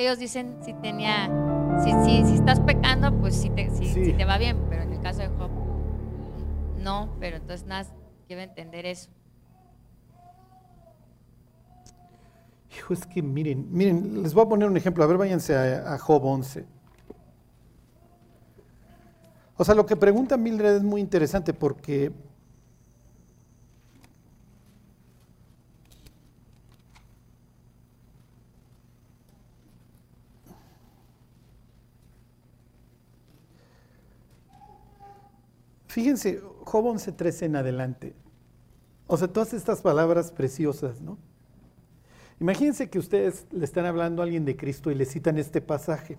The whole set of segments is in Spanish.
que ellos dicen si tenía, si, si, si estás pecando, pues si te, si, Sí. si te va bien, pero en el caso de Job, no, pero entonces nada, quiero entender eso. Hijo, es que miren, miren, les voy a poner un ejemplo. A ver, váyanse a, a Job 11. O sea, lo que pregunta Mildred es muy interesante porque fíjense, Job 11, 13 en adelante. O sea, todas estas palabras preciosas, ¿no? Imagínense que ustedes le están hablando a alguien de Cristo y le citan este pasaje.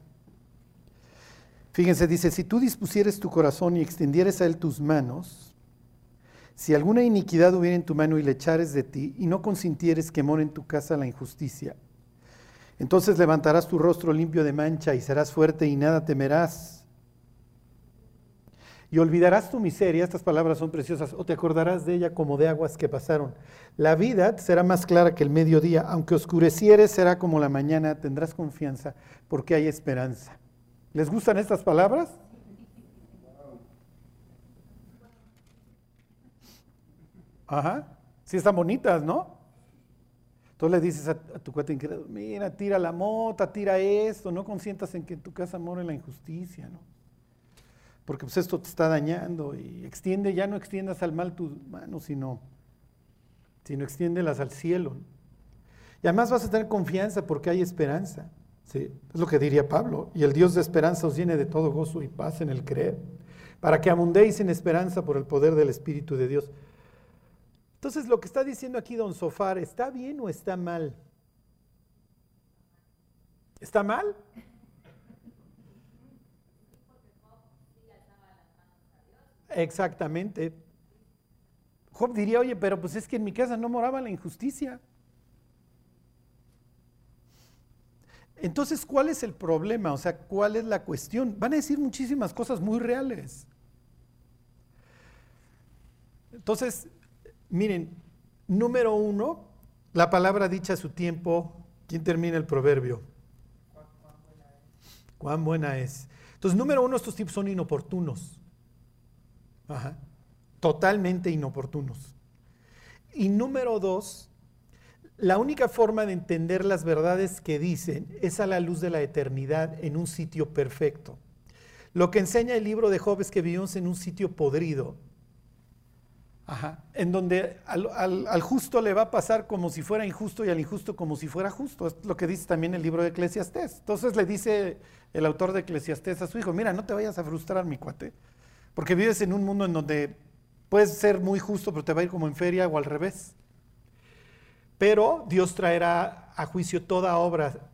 Fíjense, dice, si tú dispusieres tu corazón y extendieres a él tus manos, si alguna iniquidad hubiera en tu mano y le echares de ti, y no consintieres que more en tu casa la injusticia, entonces levantarás tu rostro limpio de mancha y serás fuerte y nada temerás. Y olvidarás tu miseria, estas palabras son preciosas, o te acordarás de ella como de aguas que pasaron. La vida será más clara que el mediodía, aunque oscurecieres será como la mañana, tendrás confianza porque hay esperanza. ¿Les gustan estas palabras? Ajá, sí están bonitas, ¿no? Entonces le dices a, tu cuate incrédulo, mira, tira la mota, tira esto, no consientas en que en tu casa more la injusticia, ¿no? Porque pues esto te está dañando y extiende, ya no extiendas al mal tus manos, sino, sino extiéndelas al cielo. Y además vas a tener confianza porque hay esperanza. ¿sí? Es lo que diría Pablo. Y el Dios de esperanza os llene de todo gozo y paz en el creer, para que abundéis en esperanza por el poder del Espíritu de Dios. Entonces, lo que está diciendo aquí don Sofar, ¿está bien o está mal? ¿Está mal? Exactamente. Job diría, oye, pero pues es que en mi casa no moraba la injusticia. Entonces, ¿cuál es el problema? O sea, ¿cuál es la cuestión? Van a decir muchísimas cosas muy reales. Entonces, miren, número uno, la palabra dicha a su tiempo. ¿Quién termina el proverbio? Cuán buena es. Entonces, número uno, estos tipos son inoportunos. Totalmente inoportunos. Y número dos, la única forma de entender las verdades que dicen es a la luz de la eternidad en un sitio perfecto. Lo que enseña el libro de Job es que vivimos en un sitio podrido, en donde al, al- al justo le va a pasar como si fuera injusto y al injusto como si fuera justo. Es lo que dice también el libro de Eclesiastés. Entonces le dice el autor de Eclesiastés a su hijo, mira, no te vayas a frustrar, mi cuate, porque vives en un mundo en donde puedes ser muy justo, pero te va a ir como en feria o al revés. Pero Dios traerá a juicio toda obra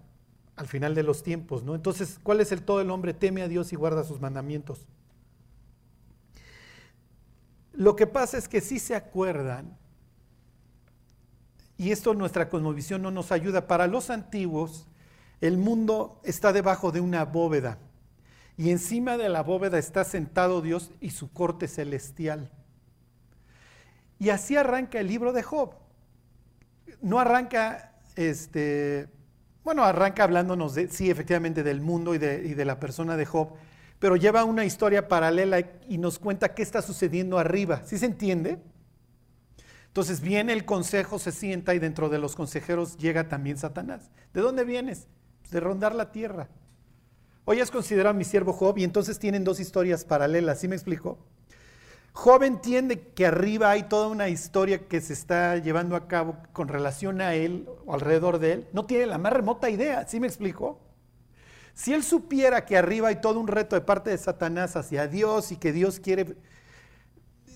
al final de los tiempos, ¿no? Entonces, ¿cuál es el todo el hombre? Teme a Dios y guarda sus mandamientos. Lo que pasa es que sí se acuerdan, y esto nuestra cosmovisión no nos ayuda, para los antiguos el mundo está debajo de una bóveda, y encima de la bóveda está sentado Dios y su corte celestial. Y así arranca el libro de Job. No arranca, este, bueno, arranca hablándonos de, sí, efectivamente, del mundo y de, y de la persona de Job, pero lleva una historia paralela y nos cuenta qué está sucediendo arriba. ¿Sí se entiende? Entonces viene el consejo, se sienta y dentro de los consejeros llega también Satanás. ¿De dónde vienes? Pues de rondar la tierra. Hoy es considerado mi siervo Job y entonces tienen dos historias paralelas. ¿Sí me explico? Job entiende que arriba hay toda una historia que se está llevando a cabo con relación a él o alrededor de él. No tiene la más remota idea. ¿Sí me explico? Si él supiera que arriba hay todo un reto de parte de Satanás hacia Dios y que Dios quiere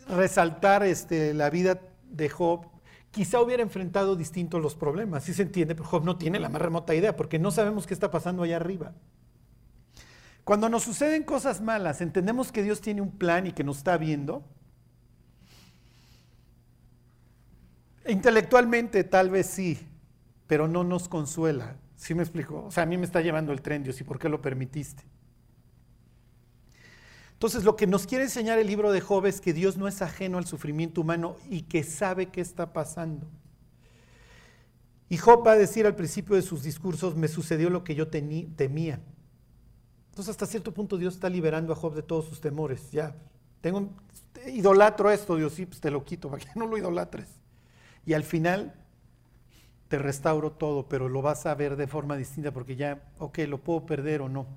resaltar este, la vida de Job, quizá hubiera enfrentado distintos los problemas. ¿Sí se entiende? Pero Job no tiene la más remota idea porque no sabemos qué está pasando allá arriba. Cuando nos suceden cosas malas, entendemos que Dios tiene un plan y que nos está viendo. Intelectualmente tal vez sí, pero no nos consuela. ¿Sí me explico? O sea, a mí me está llevando el tren, Dios, ¿y por qué lo permitiste? Entonces, lo que nos quiere enseñar el libro de Job es que Dios no es ajeno al sufrimiento humano y que sabe qué está pasando. Y Job va a decir al principio de sus discursos, me sucedió lo que yo temía. Entonces hasta cierto punto Dios está liberando a Job de todos sus temores. Ya, tengo, idolatro esto, Dios, sí, pues te lo quito, para que no lo idolatres. Y al final te restauro todo, pero lo vas a ver de forma distinta porque ya, ok, lo puedo perder o no.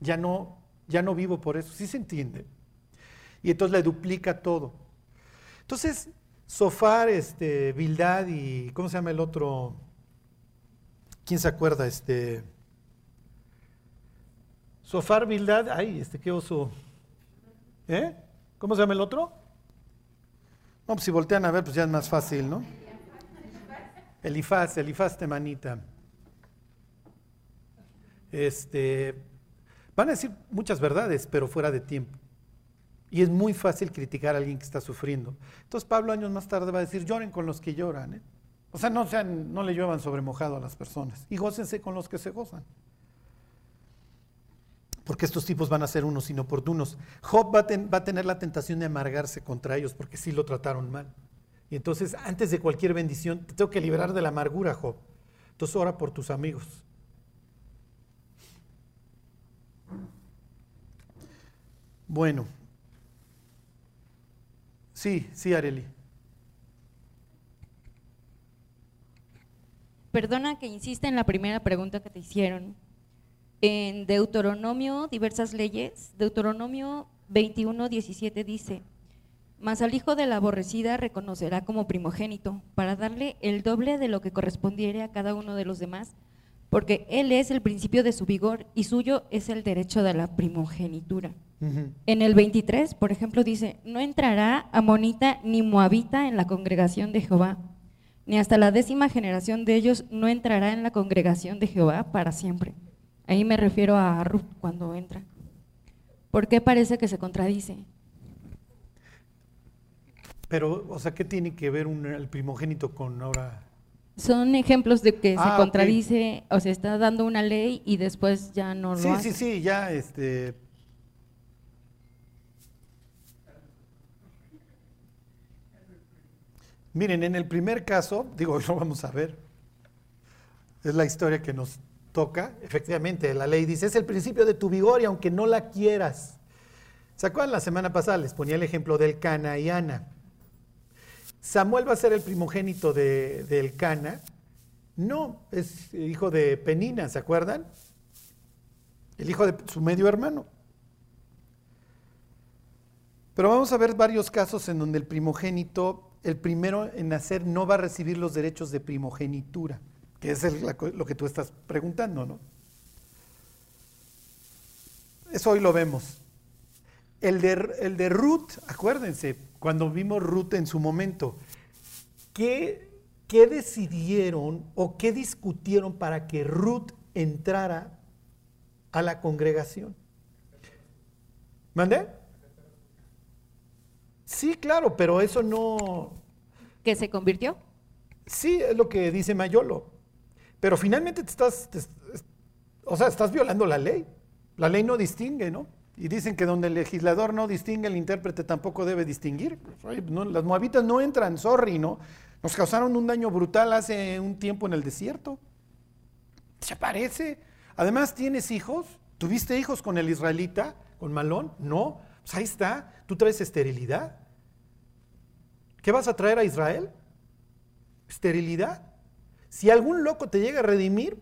Ya no, ya no vivo por eso, sí se entiende. Y entonces le duplica todo. Entonces, Sofar, este, Bildad y, ¿cómo se llama el otro? ¿Quién se acuerda? Este, Sofar, Bildad, ay, este, qué oso. ¿Eh? ¿Cómo se llama el otro? No, pues si voltean a ver, pues ya es más fácil, ¿no? Elifaz, Elifaz Temanita. Este, van a decir muchas verdades, pero fuera de tiempo. Y es muy fácil criticar a alguien que está sufriendo. Entonces Pablo años más tarde va a decir, lloren con los que lloran. ¿eh? O sea, no, sean, no le lluevan sobre mojado a las personas. Y gócense con los que se gozan. Porque estos tipos van a ser unos inoportunos. Job va a, va a tener la tentación de amargarse contra ellos porque sí lo trataron mal. Y entonces, antes de cualquier bendición, te tengo que liberar de la amargura, Job. Entonces, ora por tus amigos. Bueno, Sí, sí, Areli. Perdona que insista en la primera pregunta que te hicieron. En Deuteronomio, diversas leyes, Deuteronomio 21, 17 dice, mas al hijo de la aborrecida reconocerá como primogénito, para darle el doble de lo que correspondiere a cada uno de los demás, porque él es el principio de su vigor y suyo es el derecho de la primogenitura. En el 23, por ejemplo, dice, no entrará amonita ni moabita en la congregación de Jehová, ni hasta la décima generación de ellos no entrará en la congregación de Jehová para siempre. Ahí me refiero a Ruth cuando entra. ¿Por qué parece que se contradice? Pero, o sea, ¿qué tiene que ver un, el primogénito con ahora? Son ejemplos de que se ah, contradice, o se está dando una ley y después ya no lo hace. Sí, sí, sí, ya este Miren, en el primer caso, digo, lo vamos a ver, es la historia que nos toca. Efectivamente, la ley dice, es el principio de tu vigor y aunque no la quieras. ¿Se acuerdan la semana pasada? Les ponía el ejemplo del Cana y Ana. Samuel va a ser el primogénito del Cana. No, es hijo de Penina, ¿se acuerdan? El hijo de su medio hermano. Pero vamos a ver varios casos en donde el primogénito el primero en nacer no va a recibir los derechos de primogenitura, que es lo que tú estás preguntando, ¿no? Eso hoy lo vemos. El de, el de Ruth, acuérdense, cuando vimos Ruth en su momento, ¿qué, ¿qué decidieron o qué discutieron para que Ruth entrara a la congregación? ¿Mandé? Sí, claro, pero eso no... ¿Que se convirtió? Sí, es lo que dice Mayolo. Pero finalmente te estás, o sea, estás violando la ley. La ley no distingue, ¿no? Y dicen que donde el legislador no distingue, el intérprete tampoco debe distinguir. las moabitas no entran, sorry, ¿no? Nos causaron un daño brutal hace un tiempo en el desierto. ¿Se parece? Además, ¿tienes hijos? ¿Tuviste hijos con el israelita, con Malón? No. Pues ahí está. Tú traes esterilidad. ¿Qué vas a traer a Israel? Esterilidad. Si algún loco te llega a redimir,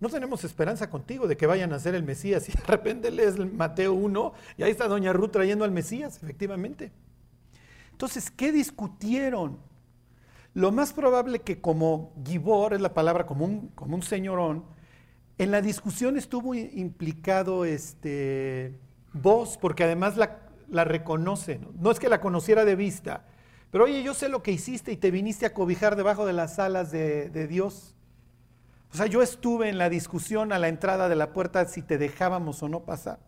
no tenemos esperanza contigo de que vayan a ser el Mesías. Y de repente lees Mateo 1 y ahí está Doña Ruth trayendo al Mesías, efectivamente. Entonces, ¿qué discutieron? Lo más probable que como Gibor, es la palabra como un, como un señorón, en la discusión estuvo implicado este, vos, porque además la, la reconoce. ¿no? es que la conociera de vista, pero oye, yo sé lo que hiciste y te viniste a cobijar debajo de las alas de, Dios. O sea, yo estuve en la discusión a la entrada de la puerta si te dejábamos o no pasar.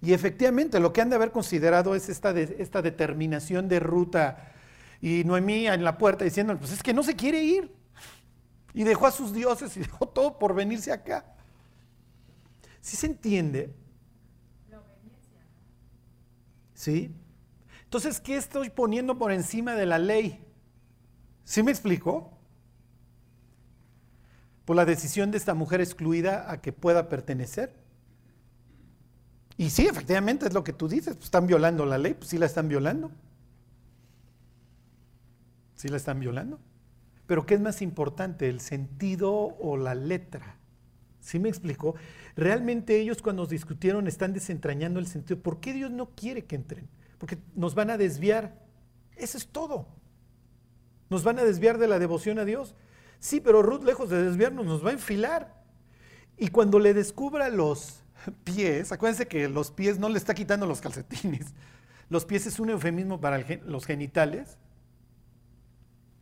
Y efectivamente, lo que han de haber considerado es esta, esta determinación de ruta. Y Noemí en la puerta diciendo, pues es que no se quiere ir. Y dejó a sus dioses y dejó todo por venirse acá. Si se entiende, ¿Sí? Entonces, ¿qué estoy poniendo por encima de la ley? ¿Sí me explico? por la decisión de esta mujer excluida a que pueda pertenecer. Y sí, efectivamente es lo que tú dices, pues están violando la ley, pues sí la están violando. Sí la están violando. Pero ¿qué es más importante, el sentido o la letra? ¿Sí me explicó? Realmente ellos cuando discutieron están desentrañando el sentido. ¿Por qué Dios no quiere que entren? Porque nos van a desviar. Eso es todo. Nos van a desviar de la devoción a Dios. Sí, pero Ruth, lejos de desviarnos, nos va a enfilar. Y cuando le descubra los pies, acuérdense que los pies no le está quitando los calcetines. Los pies es un eufemismo para los genitales.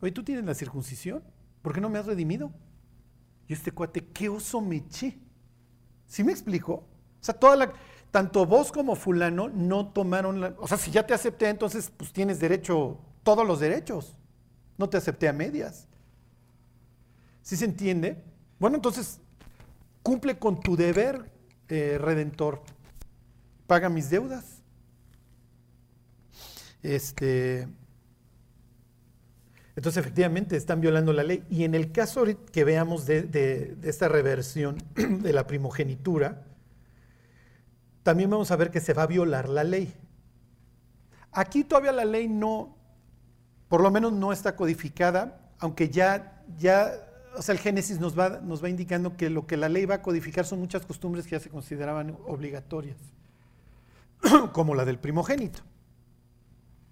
Oye, ¿tú tienes la circuncisión? ¿Por qué no me has redimido? Y este cuate, qué oso me eché. ¿Sí me explico? O sea, toda la, tanto vos como fulano no tomaron la, o sea, si ya te acepté, entonces pues tienes derecho, todos los derechos. No te acepté a medias. ¿Sí se entiende? Bueno, entonces cumple con tu deber, eh, redentor. Paga mis deudas. Este, entonces, efectivamente, están violando la ley. Y en el caso que veamos de, esta reversión de la primogenitura, también vamos a ver que se va a violar la ley. Aquí todavía la ley no, por lo menos no está codificada, aunque ya, ya o sea, el Génesis nos va, nos va indicando que lo que la ley va a codificar son muchas costumbres que ya se consideraban obligatorias, como la del primogénito,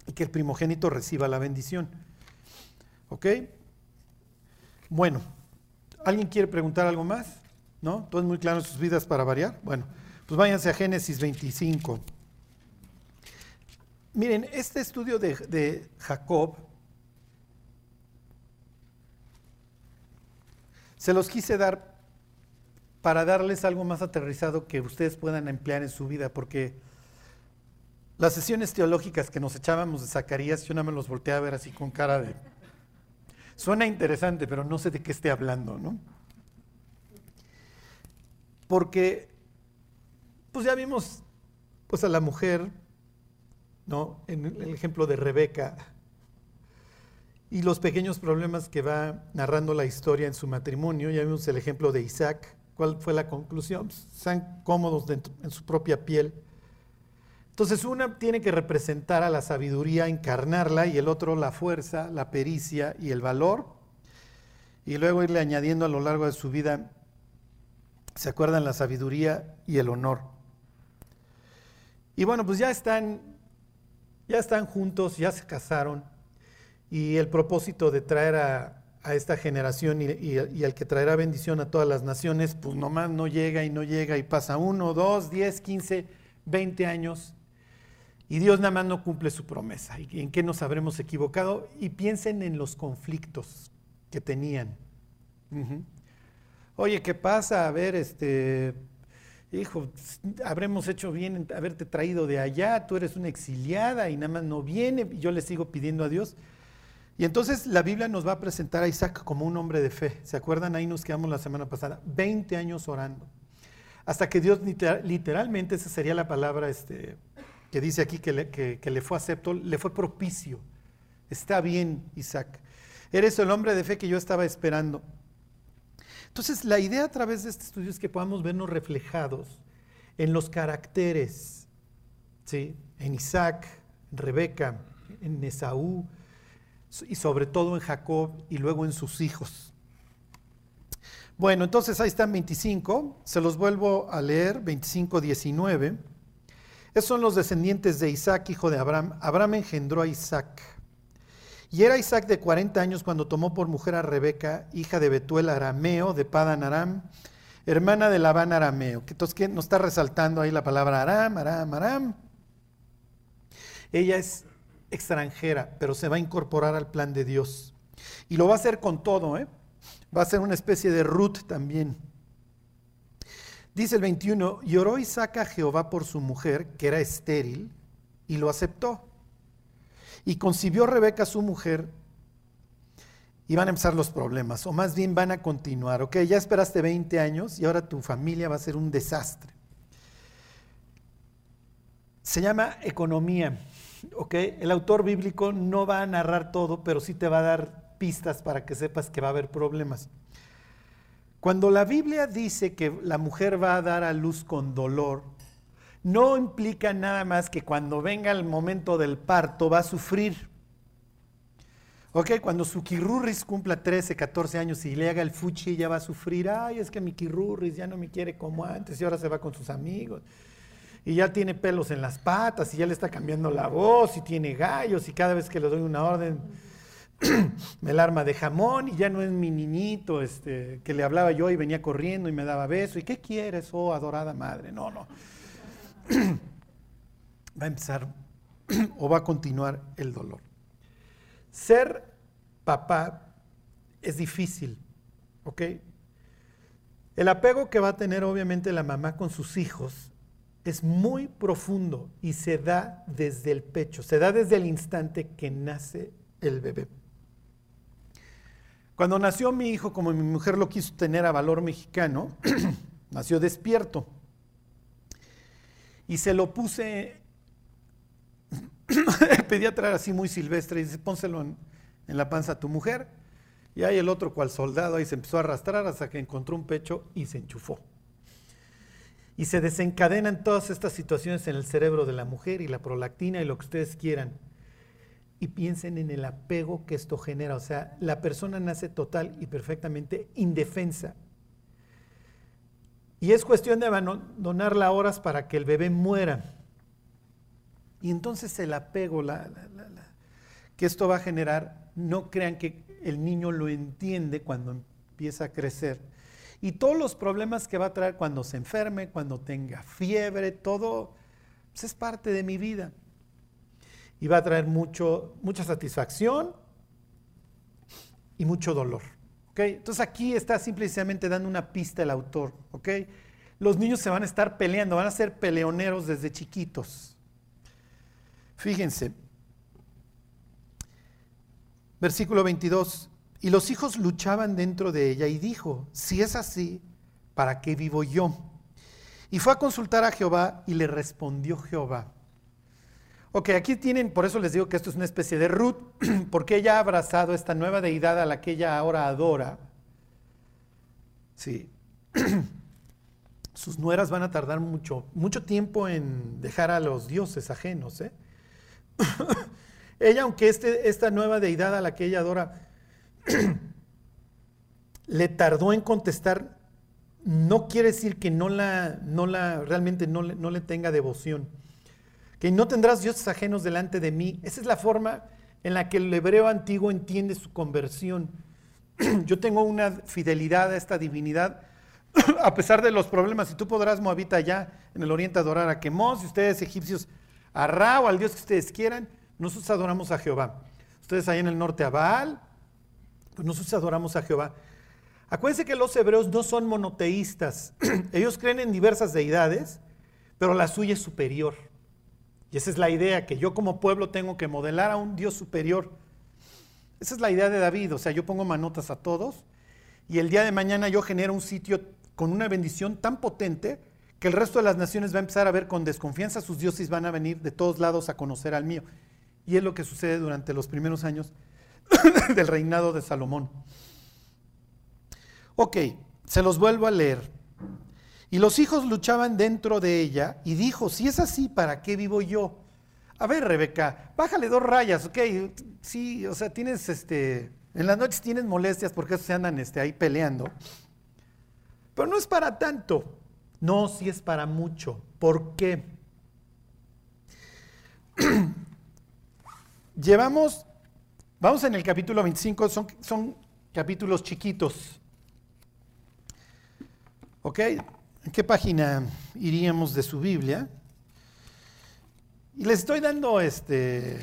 y que el primogénito reciba la bendición. ¿Ok? Bueno, ¿alguien quiere preguntar algo más? ¿No? ¿Todo es muy claro en sus vidas para variar? Bueno, pues váyanse a Génesis 25. Miren, este estudio de, Jacob se los quise dar para darles algo más aterrizado que ustedes puedan emplear en su vida, porque las sesiones teológicas que nos echábamos de Zacarías, yo no me los volteé a ver así con cara de Suena interesante, pero no sé de qué esté hablando, ¿no? Porque, pues ya vimos pues a la mujer, ¿no? En el ejemplo de Rebeca y los pequeños problemas que va narrando la historia en su matrimonio. Ya vimos el ejemplo de Isaac. ¿Cuál fue la conclusión? Pues, están cómodos en su propia piel entonces una tiene que representar a la sabiduría, encarnarla, y el otro la fuerza, la pericia y el valor, y luego irle añadiendo a lo largo de su vida, ¿se acuerdan? La sabiduría y el honor. Y bueno, pues ya están, ya están juntos, ya se casaron, y el propósito de traer a, esta generación y, y, al que traerá bendición a todas las naciones, pues nomás no llega y no llega y pasa uno, dos, diez, quince, veinte años y Dios nada más no cumple su promesa. ¿Y en qué nos habremos equivocado? Y piensen en los conflictos que tenían. Oye, ¿qué pasa? A ver, este, hijo, habremos hecho bien en haberte traído de allá, tú eres una exiliada y nada más no viene, y yo le sigo pidiendo a Dios. Y entonces la Biblia nos va a presentar a Isaac como un hombre de fe. ¿Se acuerdan? Ahí nos quedamos la semana pasada, 20 años orando. Hasta que Dios literalmente, esa sería la palabra, este, que dice aquí que le, fue acepto, le fue propicio. Está bien, Isaac. Eres el hombre de fe que yo estaba esperando. Entonces, la idea a través de este estudio es que podamos vernos reflejados en los caracteres, ¿sí? en Isaac, en Rebeca, en Esaú y sobre todo en Jacob y luego en sus hijos. Bueno, entonces ahí están 25, se los vuelvo a leer, 25, 19. Esos son los descendientes de Isaac, hijo de Abraham. Abraham engendró a Isaac. Y era Isaac de 40 años cuando tomó por mujer a Rebeca, hija de Betuel Arameo, de Padan Aram, hermana de Labán Arameo. Entonces, ¿qué nos está resaltando ahí la palabra Aram, Aram, Aram? Ella es extranjera, pero se va a incorporar al plan de Dios. Y lo va a hacer con todo, ¿eh? Va a ser una especie de Ruth también. Dice el 21, y oró Isaac a Jehová por su mujer, que era estéril, y lo aceptó. Y concibió Rebeca su mujer, y van a empezar los problemas, o más bien van a continuar. Ok, ya esperaste 20 años y ahora tu familia va a ser un desastre. Se llama economía. Ok, el autor bíblico no va a narrar todo, pero sí te va a dar pistas para que sepas que va a haber problemas. Cuando la Biblia dice que la mujer va a dar a luz con dolor, no implica nada más que cuando venga el momento del parto va a sufrir. Ok, cuando su quirurris cumpla 13, 14 años y le haga el fuchi, ya va a sufrir. Ay, es que mi quirurris ya no me quiere como antes y ahora se va con sus amigos. Y ya tiene pelos en las patas y ya le está cambiando la voz y tiene gallos y cada vez que le doy una orden me la arma de jamón y ya no es mi niñito este, que le hablaba yo y venía corriendo y me daba beso. ¿Y qué quieres, oh adorada madre? No, no. va a empezar o va a continuar el dolor. Ser papá es difícil, ¿ok? El apego que va a tener obviamente la mamá con sus hijos es muy profundo y se da desde el pecho, se da desde el instante que nace el bebé. Cuando nació mi hijo, como mi mujer lo quiso tener a valor mexicano, nació despierto. Y se lo puse, el pediatra así muy silvestre, y dice, pónselo en, en la panza a tu mujer. Y ahí el otro, cual soldado, ahí se empezó a arrastrar hasta que encontró un pecho y se enchufó. Y se desencadenan todas estas situaciones en el cerebro de la mujer y la prolactina y lo que ustedes quieran y piensen en el apego que esto genera. O sea, la persona nace total y perfectamente indefensa. Y es cuestión de abandonarla horas para que el bebé muera. Y entonces el apego que esto va a generar, no crean que el niño lo entiende cuando empieza a crecer. Y todos los problemas que va a traer cuando se enferme, cuando tenga fiebre, todo pues es parte de mi vida y va a traer mucho, mucha satisfacción y mucho dolor. Entonces aquí está simplemente dando una pista el autor. Los niños se van a estar peleando, van a ser peleoneros desde chiquitos. Fíjense, versículo 22, y los hijos luchaban dentro de ella y dijo, si es así, ¿para qué vivo yo? Y fue a consultar a Jehová y le respondió Jehová. Ok, aquí tienen, por eso les digo que esto es una especie de Ruth, porque ella ha abrazado esta nueva deidad a la que ella ahora adora. Sí. Sus nueras van a tardar mucho, mucho tiempo en dejar a los dioses ajenos. ¿eh? ella, aunque este, esta nueva deidad a la que ella adora le tardó en contestar, no quiere decir que no la, no la realmente no no le tenga devoción que no tendrás dioses ajenos delante de mí. Esa es la forma en la que el hebreo antiguo entiende su conversión. Yo tengo una fidelidad a esta divinidad, a pesar de los problemas. Y tú podrás, Moabita, allá en el oriente adorar a Quemos, y ustedes, egipcios, a Ra o al Dios que ustedes quieran. Nosotros adoramos a Jehová. Ustedes ahí en el norte a Baal, pues nosotros adoramos a Jehová. Acuérdense que los hebreos no son monoteístas. Ellos creen en diversas deidades, pero la suya es superior. Y esa es la idea, que yo como pueblo tengo que modelar a un Dios superior. Esa es la idea de David, o sea, yo pongo manotas a todos y el día de mañana yo genero un sitio con una bendición tan potente que el resto de las naciones va a empezar a ver con desconfianza sus dioses van a venir de todos lados a conocer al mío. Y es lo que sucede durante los primeros años del reinado de Salomón. Ok, se los vuelvo a leer. Y los hijos luchaban dentro de ella y dijo, si es así, ¿para qué vivo yo? A ver, Rebeca, bájale dos rayas, ok. Sí, o sea, tienes, este, en las noches tienes molestias porque se andan este, ahí peleando. Pero no es para tanto. No, sí es para mucho. ¿Por qué? Llevamos, vamos en el capítulo 25, son, son capítulos chiquitos. ¿Ok? ¿En qué página iríamos de su Biblia? Y les estoy dando, este,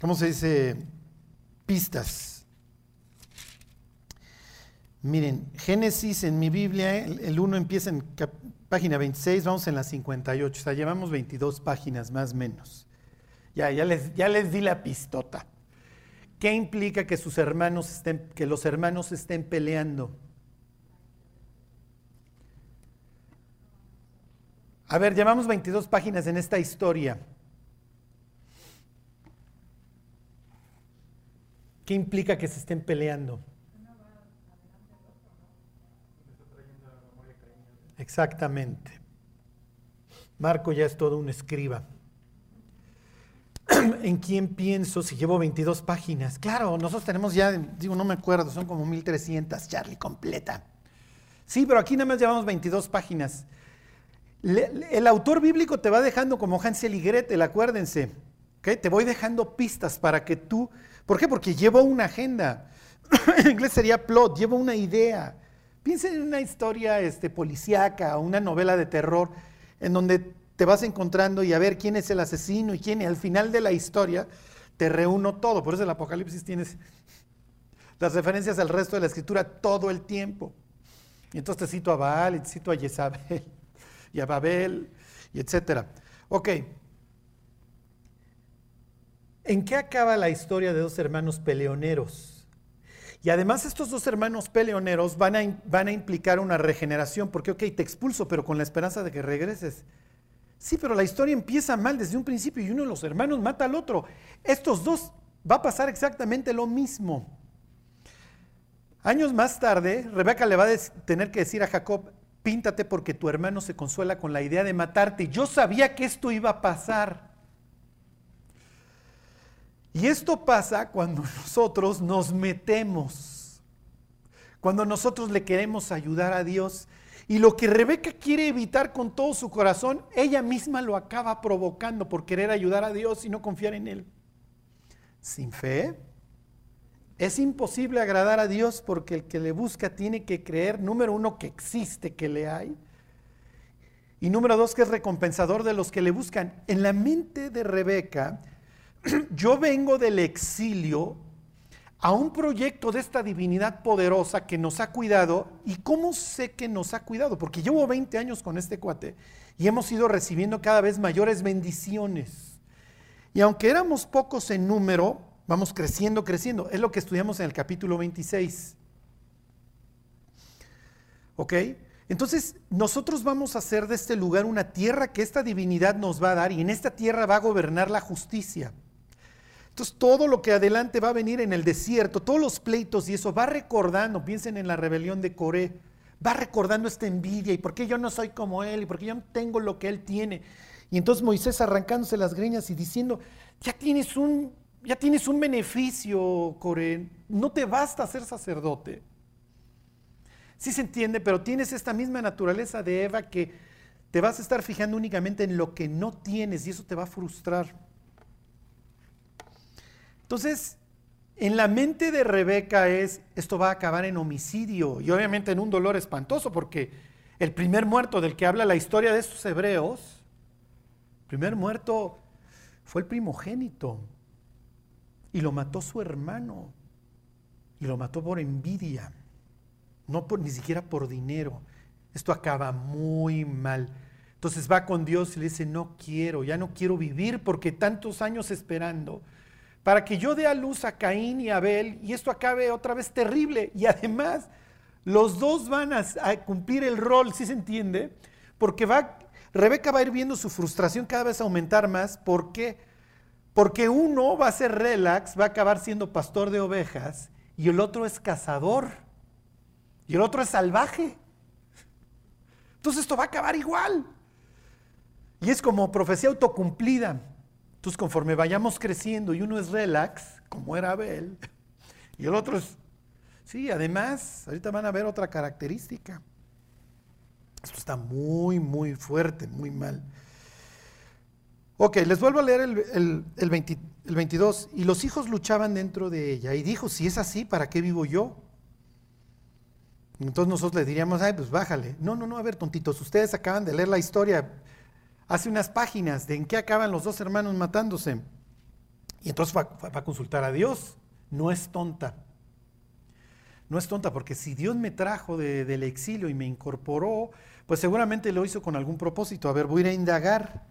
¿cómo se dice? Pistas. Miren, Génesis en mi Biblia, el 1 empieza en página 26, vamos en la 58, o sea, llevamos 22 páginas más o menos. Ya, ya les, ya les di la pistota. ¿Qué implica que sus hermanos estén, que los hermanos estén peleando? A ver, llevamos 22 páginas en esta historia. ¿Qué implica que se estén peleando? Exactamente. Marco ya es todo un escriba. ¿En quién pienso si llevo 22 páginas? Claro, nosotros tenemos ya, digo, no me acuerdo, son como 1300, Charlie, completa. Sí, pero aquí nada más llevamos 22 páginas. El autor bíblico te va dejando como Hansel y Gretel, acuérdense. Te voy dejando pistas para que tú... ¿Por qué? Porque llevo una agenda. en inglés sería plot, llevo una idea. Piensen en una historia este, policíaca o una novela de terror en donde te vas encontrando y a ver quién es el asesino y quién, y al final de la historia te reúno todo. Por eso el Apocalipsis tienes las referencias al resto de la escritura todo el tiempo. Y entonces te cito a Baal, y te cito a Jezabel, y a Babel, y etcétera. Ok. ¿En qué acaba la historia de dos hermanos peleoneros? Y además estos dos hermanos peleoneros van a, van a implicar una regeneración, porque, ok, te expulso, pero con la esperanza de que regreses. Sí, pero la historia empieza mal desde un principio y uno de los hermanos mata al otro. Estos dos va a pasar exactamente lo mismo. Años más tarde, Rebeca le va a tener que decir a Jacob, píntate porque tu hermano se consuela con la idea de matarte. Yo sabía que esto iba a pasar. Y esto pasa cuando nosotros nos metemos, cuando nosotros le queremos ayudar a Dios y lo que Rebeca quiere evitar con todo su corazón, ella misma lo acaba provocando por querer ayudar a Dios y no confiar en Él. Sin fe, es imposible agradar a Dios porque el que le busca tiene que creer, número uno, que existe, que le hay. Y número dos, que es recompensador de los que le buscan. En la mente de Rebeca, yo vengo del exilio a un proyecto de esta divinidad poderosa que nos ha cuidado. ¿Y cómo sé que nos ha cuidado? Porque llevo 20 años con este cuate y hemos ido recibiendo cada vez mayores bendiciones. Y aunque éramos pocos en número, vamos creciendo, creciendo. Es lo que estudiamos en el capítulo 26. ¿Ok? Entonces, nosotros vamos a hacer de este lugar una tierra que esta divinidad nos va a dar y en esta tierra va a gobernar la justicia. Entonces todo lo que adelante va a venir en el desierto, todos los pleitos y eso va recordando, piensen en la rebelión de Coré, va recordando esta envidia y por qué yo no soy como él y por qué yo no tengo lo que él tiene. Y entonces Moisés arrancándose las greñas y diciendo, ya tienes un, ya tienes un beneficio, Coré, no te basta ser sacerdote. Sí se entiende, pero tienes esta misma naturaleza de Eva que te vas a estar fijando únicamente en lo que no tienes y eso te va a frustrar. Entonces, en la mente de Rebeca es, esto va a acabar en homicidio y obviamente en un dolor espantoso porque el primer muerto del que habla la historia de estos hebreos, el primer muerto fue el primogénito y lo mató su hermano y lo mató por envidia, no por, ni siquiera por dinero. Esto acaba muy mal. Entonces va con Dios y le dice, no quiero, ya no quiero vivir porque tantos años esperando para que yo dé a luz a Caín y a Abel y esto acabe otra vez terrible. Y además, los dos van a, cumplir el rol, ¿sí se entiende? Porque Rebeca va a ir viendo su frustración cada vez aumentar más. ¿Por qué? Porque uno va a ser relax, va a acabar siendo pastor de ovejas y el otro es cazador y el otro es salvaje. Entonces esto va a acabar igual. Y es como profecía autocumplida. Entonces, conforme vayamos creciendo y uno es relax, como era Abel, y el otro es, sí, además, ahorita van a ver otra característica. Esto está muy, muy fuerte, muy mal. Ok, les vuelvo a leer el, el, 22. Y los hijos luchaban dentro de ella. Y dijo, si es así, ¿para qué vivo yo? Entonces nosotros le diríamos, ay, pues bájale. No, no, no, a ver, tontitos, ustedes acaban de leer la historia hace unas páginas de en qué acaban los dos hermanos matándose. Y entonces va, a consultar a Dios. No es tonta. No es tonta porque si Dios me trajo del exilio y me incorporó, pues seguramente lo hizo con algún propósito. A ver, voy a ir a indagar.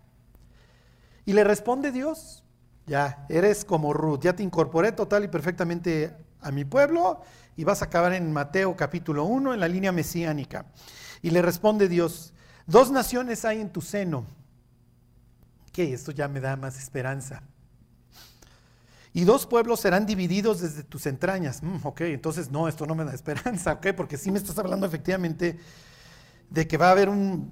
Y le responde Dios, ya, eres como Ruth, ya te incorporé total y perfectamente a mi pueblo y vas a acabar en Mateo capítulo 1 en la línea mesiánica. Y le responde Dios, dos naciones hay en tu seno esto ya me da más esperanza. Y dos pueblos serán divididos desde tus entrañas. Mm, ok, entonces no, esto no me da esperanza, ok, porque si me estás hablando efectivamente de que va a haber un,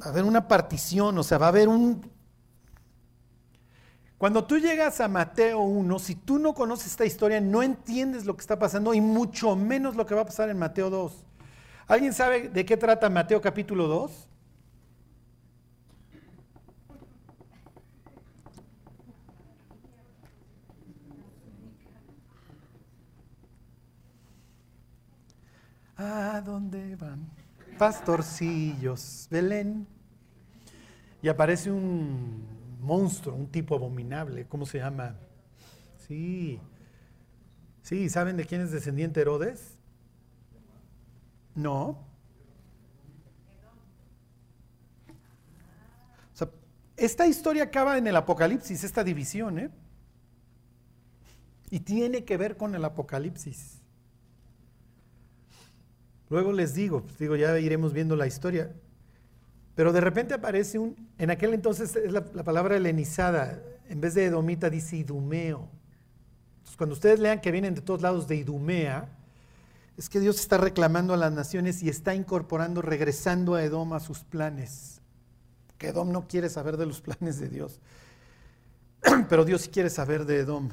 va a haber una partición, o sea, va a haber un... Cuando tú llegas a Mateo 1, si tú no conoces esta historia, no entiendes lo que está pasando y mucho menos lo que va a pasar en Mateo 2. ¿Alguien sabe de qué trata Mateo capítulo 2? ¿A dónde van? Pastorcillos, Belén. Y aparece un monstruo, un tipo abominable, ¿cómo se llama? Sí. Sí, ¿saben de quién es descendiente Herodes? No. O sea, esta historia acaba en el Apocalipsis, esta división, ¿eh? Y tiene que ver con el Apocalipsis. Luego les digo, pues digo, ya iremos viendo la historia. Pero de repente aparece un, en aquel entonces es la, palabra helenizada, en vez de edomita dice idumeo. Entonces, cuando ustedes lean que vienen de todos lados de idumea, es que Dios está reclamando a las naciones y está incorporando, regresando a Edom a sus planes. Que Edom no quiere saber de los planes de Dios, pero Dios sí quiere saber de Edom.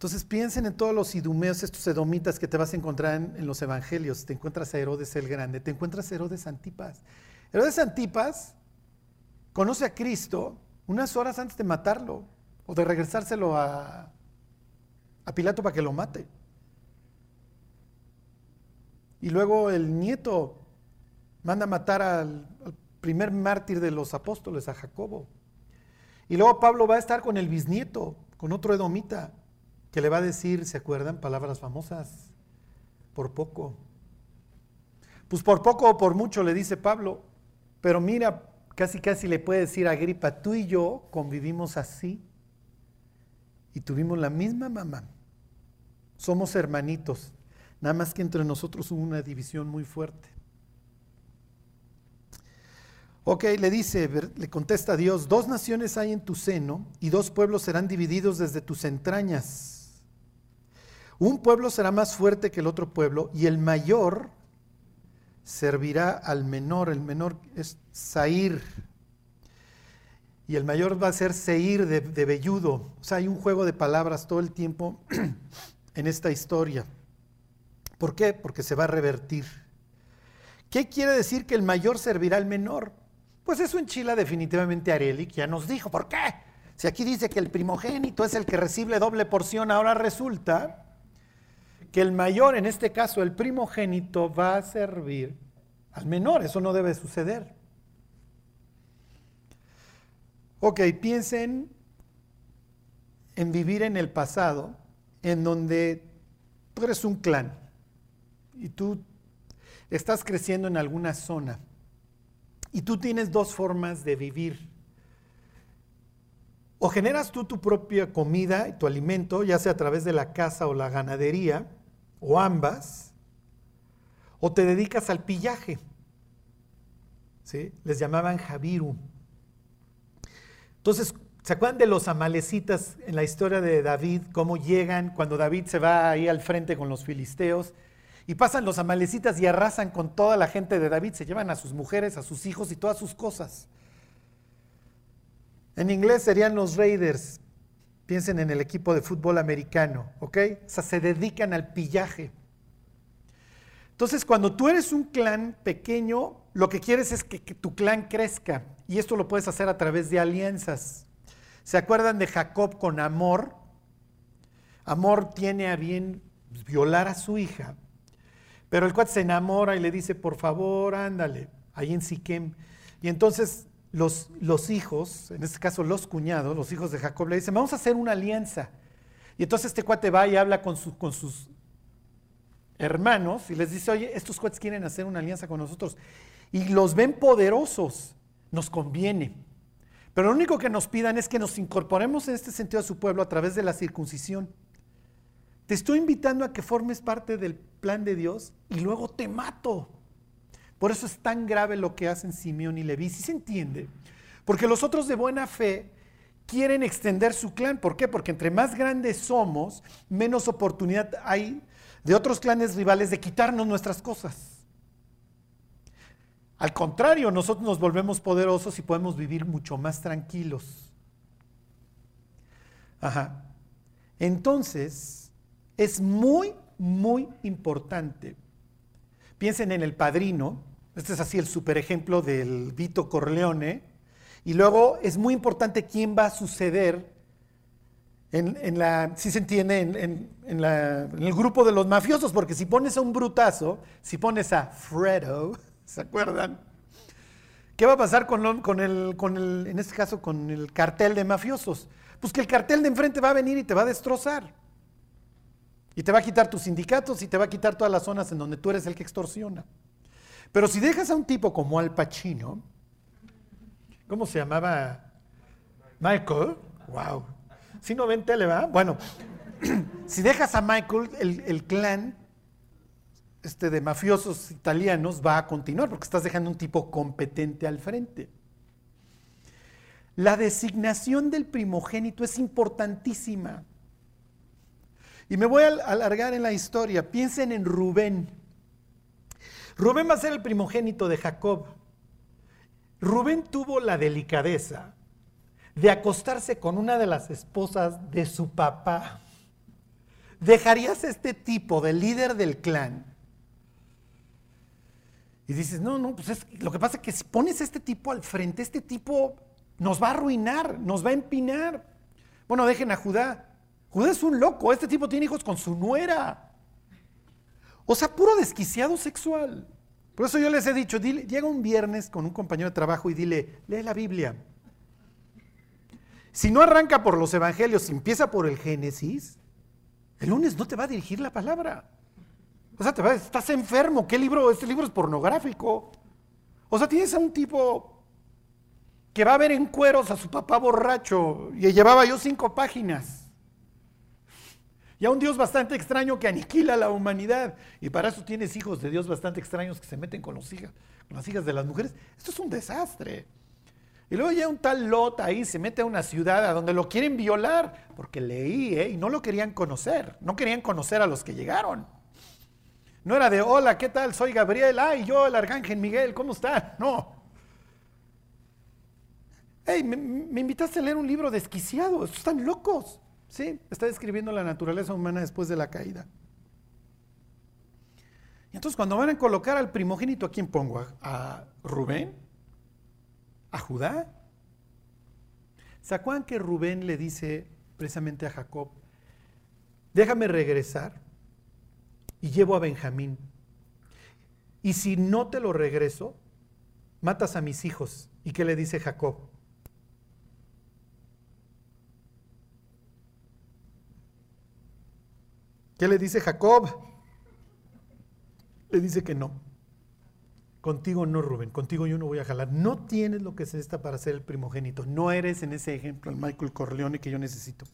Entonces piensen en todos los idumeos, estos edomitas que te vas a encontrar en, los evangelios. Te encuentras a Herodes el Grande, te encuentras a Herodes Antipas. Herodes Antipas conoce a Cristo unas horas antes de matarlo o de regresárselo a, a Pilato para que lo mate. Y luego el nieto manda a matar al, al primer mártir de los apóstoles, a Jacobo. Y luego Pablo va a estar con el bisnieto, con otro edomita que le va a decir, ¿se acuerdan? Palabras famosas, por poco. Pues por poco o por mucho le dice Pablo, pero mira, casi casi le puede decir a Agripa, tú y yo convivimos así y tuvimos la misma mamá. Somos hermanitos, nada más que entre nosotros hubo una división muy fuerte. Ok, le dice, le contesta a Dios, dos naciones hay en tu seno y dos pueblos serán divididos desde tus entrañas. Un pueblo será más fuerte que el otro pueblo y el mayor servirá al menor. El menor es Sair. Y el mayor va a ser Seir de, de velludo. O sea, hay un juego de palabras todo el tiempo en esta historia. ¿Por qué? Porque se va a revertir. ¿Qué quiere decir que el mayor servirá al menor? Pues eso enchila definitivamente a Areli, que ya nos dijo. ¿Por qué? Si aquí dice que el primogénito es el que recibe doble porción, ahora resulta que el mayor, en este caso el primogénito, va a servir al menor. Eso no debe suceder. Ok, piensen en vivir en el pasado, en donde tú eres un clan y tú estás creciendo en alguna zona y tú tienes dos formas de vivir. O generas tú tu propia comida y tu alimento, ya sea a través de la casa o la ganadería, o ambas, o te dedicas al pillaje. ¿Sí? Les llamaban Javiru. Entonces, ¿se acuerdan de los amalecitas en la historia de David? Cómo llegan cuando David se va ahí al frente con los filisteos y pasan los amalecitas y arrasan con toda la gente de David, se llevan a sus mujeres, a sus hijos y todas sus cosas. En inglés serían los Raiders, Piensen en el equipo de fútbol americano, ¿ok? O sea, se dedican al pillaje. Entonces, cuando tú eres un clan pequeño, lo que quieres es que, tu clan crezca. Y esto lo puedes hacer a través de alianzas. ¿Se acuerdan de Jacob con Amor? Amor tiene a bien violar a su hija. Pero el cual se enamora y le dice, por favor, ándale, ahí en Siquem. Y entonces los, los, hijos, en este caso los cuñados, los hijos de Jacob, le dicen, vamos a hacer una alianza. Y entonces este cuate va y habla con, con sus hermanos y les dice, oye, estos cuates quieren hacer una alianza con nosotros. Y los ven poderosos, nos conviene. Pero lo único que nos pidan es que nos incorporemos en este sentido a su pueblo a través de la circuncisión. Te estoy invitando a que formes parte del plan de Dios y luego te mato. Por eso es tan grave lo que hacen Simeón y Leví. ¿Sí se entiende? Porque los otros de buena fe quieren extender su clan. ¿Por qué? Porque entre más grandes somos, menos oportunidad hay de otros clanes rivales de quitarnos nuestras cosas. Al contrario, nosotros nos volvemos poderosos y podemos vivir mucho más tranquilos. Ajá. Entonces, es muy, muy importante. Piensen en el padrino. Este es así el super ejemplo del Vito Corleone. Y luego es muy importante quién va a suceder en, la, si se entiende, en, el grupo de los mafiosos, porque si pones a un brutazo, si pones a Fredo, ¿se acuerdan? ¿Qué va a pasar con, con, el, con el, en este caso, con el cartel de mafiosos? Pues que el cartel de enfrente va a venir y te va a destrozar. Y te va a quitar tus sindicatos y te va a quitar todas las zonas en donde tú eres el que extorsiona. Pero si dejas a un tipo como Al Pacino, ¿cómo se llamaba? Michael, wow, si no ven tele, ¿verdad? Bueno, si dejas a Michael, el, clan este, de mafiosos italianos va a continuar porque estás dejando un tipo competente al frente. La designación del primogénito es importantísima. Y me voy a alargar en la historia. Piensen en Rubén. Rubén va a ser el primogénito de Jacob. Rubén tuvo la delicadeza de acostarse con una de las esposas de su papá. ¿Dejarías a este tipo de líder del clan? Y dices, no, no, pues es, lo que pasa es que si pones a este tipo al frente, este tipo nos va a arruinar, nos va a empinar. Bueno, dejen a Judá. Judá es un loco, este tipo tiene hijos con su nuera. O sea, puro desquiciado sexual. Por eso yo les he dicho, llega un viernes con un compañero de trabajo y dile, lee la Biblia. Si no arranca por los evangelios, si empieza por el Génesis, el lunes no te va a dirigir la palabra. O sea, te va, estás enfermo. ¿Qué libro? Este libro es pornográfico. O sea, tienes a un tipo que va a ver en cueros a su papá borracho y llevaba yo cinco páginas. Y a un Dios bastante extraño que aniquila a la humanidad. Y para eso tienes hijos de Dios bastante extraños que se meten con, hijas, con las hijas de las mujeres. Esto es un desastre. Y luego llega un tal Lot ahí, se mete a una ciudad a donde lo quieren violar, porque leí, ¿eh? y no lo querían conocer, no querían conocer a los que llegaron. No era de, hola, ¿qué tal? Soy Gabriel, ay, yo, el arcángel Miguel, ¿cómo está? No. Hey, me, me, invitaste a leer un libro desquiciado, están locos. Sí, está describiendo la naturaleza humana después de la caída. Y entonces cuando van a colocar al primogénito, ¿a quién pongo? a Rubén? a Judá. ¿Se acuerdan que Rubén le dice precisamente a Jacob, déjame regresar y llevo a Benjamín? Y si no te lo regreso, matas a mis hijos. ¿Y qué le dice Jacob? ¿Qué le dice Jacob? Le dice que no. Contigo no, Rubén, contigo yo no voy a jalar. No tienes lo que se necesita para ser el primogénito. No eres en ese ejemplo el Michael Corleone que yo necesito.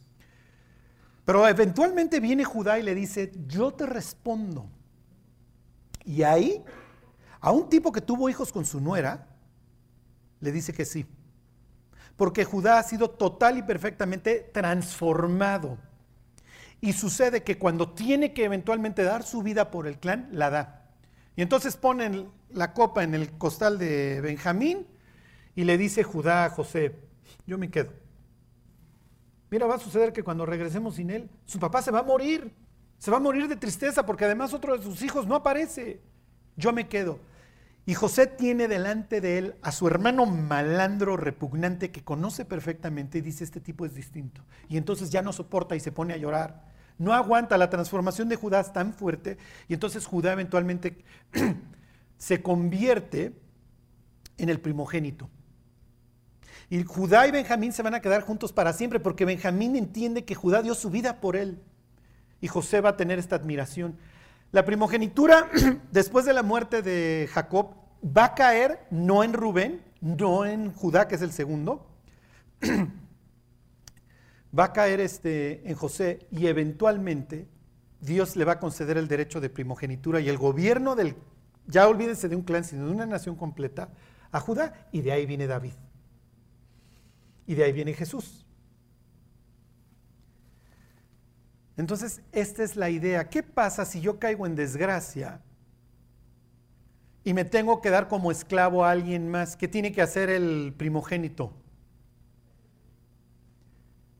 Pero eventualmente viene Judá y le dice, yo te respondo. Y ahí, a un tipo que tuvo hijos con su nuera, le dice que sí. Porque Judá ha sido total y perfectamente transformado. Y sucede que cuando tiene que eventualmente dar su vida por el clan, la da. Y entonces ponen la copa en el costal de Benjamín y le dice Judá a José, yo me quedo. Mira, va a suceder que cuando regresemos sin él, su papá se va a morir. Se va a morir de tristeza porque además otro de sus hijos no aparece. Yo me quedo. Y José tiene delante de él a su hermano malandro, repugnante, que conoce perfectamente y dice, este tipo es distinto. Y entonces ya no soporta y se pone a llorar. No aguanta la transformación de Judá es tan fuerte. Y entonces Judá eventualmente se convierte en el primogénito. Y Judá y Benjamín se van a quedar juntos para siempre porque Benjamín entiende que Judá dio su vida por él. Y José va a tener esta admiración. La primogenitura, después de la muerte de Jacob, va a caer no en Rubén, no en Judá, que es el segundo, va a caer este, en José y eventualmente Dios le va a conceder el derecho de primogenitura y el gobierno del ya olvídense de un clan, sino de una nación completa, a Judá, y de ahí viene David. Y de ahí viene Jesús. Entonces, esta es la idea. ¿Qué pasa si yo caigo en desgracia y me tengo que dar como esclavo a alguien más? ¿Qué tiene que hacer el primogénito?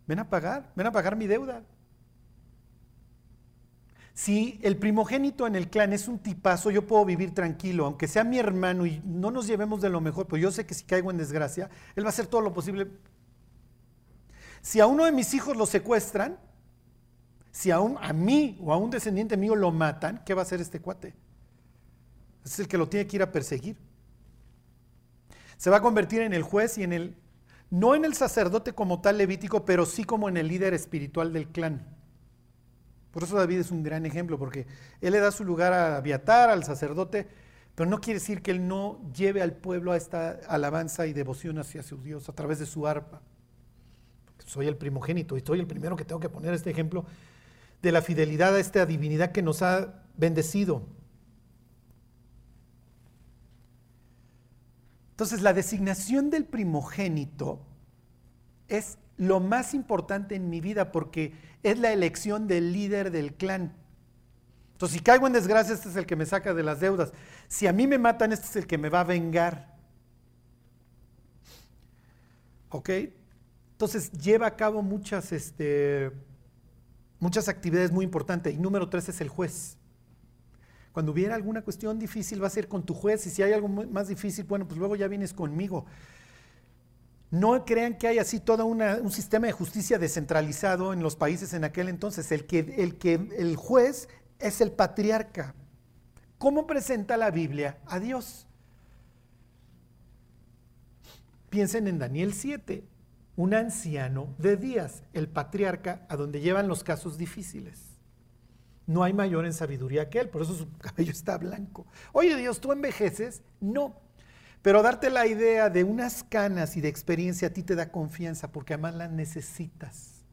Ven a pagar, ven a pagar mi deuda. Si el primogénito en el clan es un tipazo, yo puedo vivir tranquilo, aunque sea mi hermano y no nos llevemos de lo mejor, pero yo sé que si caigo en desgracia, él va a hacer todo lo posible. Si a uno de mis hijos lo secuestran, si a, a mí o a un descendiente mío lo matan, ¿qué va a hacer este cuate? Es el que lo tiene que ir a perseguir. Se va a convertir en el juez y en el, no en el sacerdote como tal levítico, pero sí como en el líder espiritual del clan. Por eso David es un gran ejemplo, porque él le da su lugar a Abiatar, al sacerdote, pero no quiere decir que él no lleve al pueblo a esta alabanza y devoción hacia su Dios a través de su arpa. Soy el primogénito y soy el primero que tengo que poner este ejemplo de la fidelidad a esta divinidad que nos ha bendecido. Entonces, la designación del primogénito es lo más importante en mi vida porque es la elección del líder del clan. Entonces, si caigo en desgracia, este es el que me saca de las deudas. Si a mí me matan, este es el que me va a vengar. ¿Ok? Entonces, lleva a cabo muchas, este, muchas actividades muy importantes. Y número tres es el juez. Cuando hubiera alguna cuestión difícil, va a ser con tu juez. Y si hay algo más difícil, bueno, pues luego ya vienes conmigo. No crean que hay así todo un sistema de justicia descentralizado en los países en aquel entonces. El que, el que el juez es el patriarca. ¿Cómo presenta la Biblia a Dios? Piensen en Daniel 7, un anciano de días, el patriarca, a donde llevan los casos difíciles. No hay mayor en sabiduría que él, por eso su cabello está blanco. Oye Dios, ¿tú envejeces? No, pero darte la idea de unas canas y de experiencia a ti te da confianza porque además las necesitas.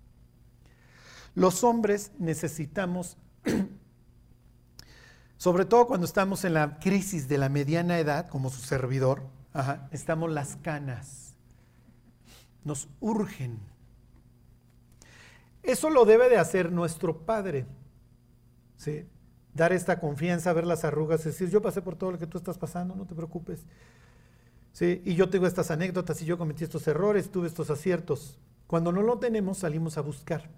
Los hombres necesitamos, sobre todo cuando estamos en la crisis de la mediana edad, como su servidor, estamos las canas. Nos urgen. Eso lo debe de hacer nuestro Padre. Dar esta confianza, ver las arrugas, decir, yo pasé por todo lo que tú estás pasando, no te preocupes. ¿sí? Y yo tengo estas anécdotas y yo cometí estos errores, tuve estos aciertos. Cuando no lo tenemos, salimos a buscar.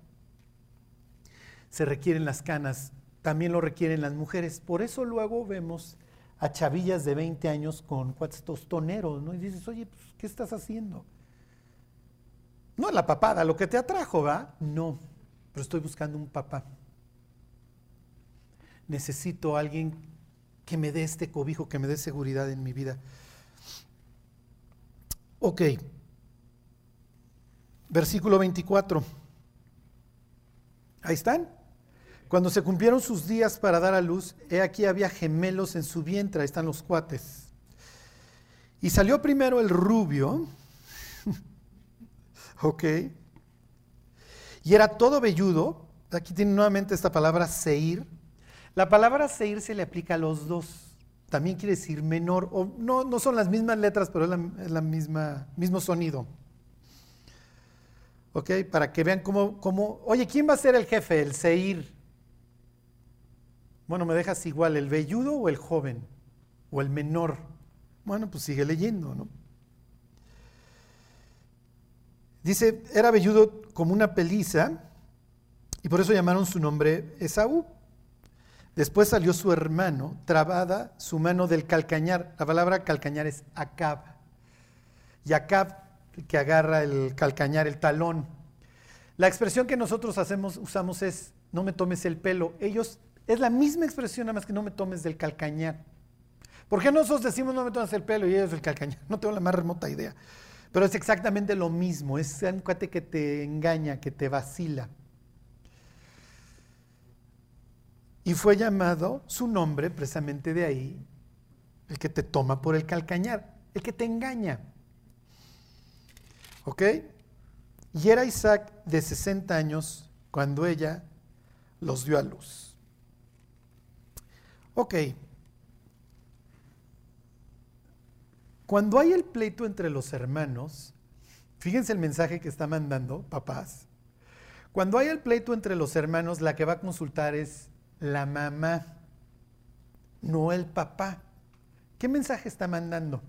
Se requieren las canas, también lo requieren las mujeres. Por eso luego vemos a chavillas de 20 años con cuates tostoneros, ¿no? Y dices, oye, pues, ¿qué estás haciendo? No la papada, lo que te atrajo, ¿va? No, pero estoy buscando un papá. Necesito alguien que me dé este cobijo, que me dé seguridad en mi vida. Ok. Versículo 24. Ahí están. Cuando se cumplieron sus días para dar a luz, he aquí había gemelos en su vientre, ahí están los cuates. Y salió primero el rubio, ok, y era todo velludo, aquí tiene nuevamente esta palabra seir. La palabra seir se le aplica a los dos también quiere decir menor, o no, no son las mismas letras, pero es la, misma, mismo sonido. ¿Ok? Para que vean cómo, cómo, oye, ¿quién va a ser el jefe? El Seir. Bueno, me dejas igual, ¿el velludo o el joven? ¿O el menor? Bueno, pues sigue leyendo, ¿no? Dice, era velludo como una peliza, y por eso llamaron su nombre Esaú. Después salió su hermano, trabada su mano del calcañar. La palabra calcañar es acab. Y acab, que agarra el calcañar, el talón. La expresión que nosotros hacemos, usamos es, no me tomes el pelo. Ellos, es la misma expresión, nada más que no me tomes del calcañar. ¿Por qué nosotros decimos no me tomes el pelo y ellos el calcañar? No tengo la más remota idea. Pero es exactamente lo mismo. Es un cuate que te engaña, que te vacila. Y fue llamado su nombre precisamente de ahí, el que te toma por el calcañar, el que te engaña. ¿Ok? Y era Isaac de 60 años cuando ella los dio a luz. Ok. Cuando hay el pleito entre los hermanos, fíjense el mensaje que está mandando, papás. Cuando hay el pleito entre los hermanos, la que va a consultar es la mamá, no el papá. ¿Qué mensaje está mandando?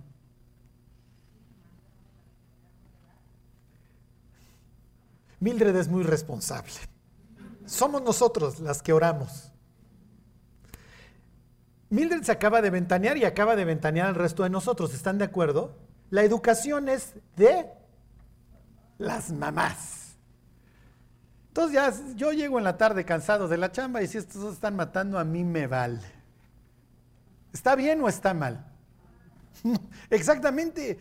Mildred es muy responsable. Somos nosotros las que oramos. Mildred se acaba de ventanear y acaba de ventanear al resto de nosotros. ¿Están de acuerdo? La educación es de las mamás. Entonces ya yo llego en la tarde cansado de la chamba y si estos están matando a mí me vale. ¿Está bien o está mal? Exactamente.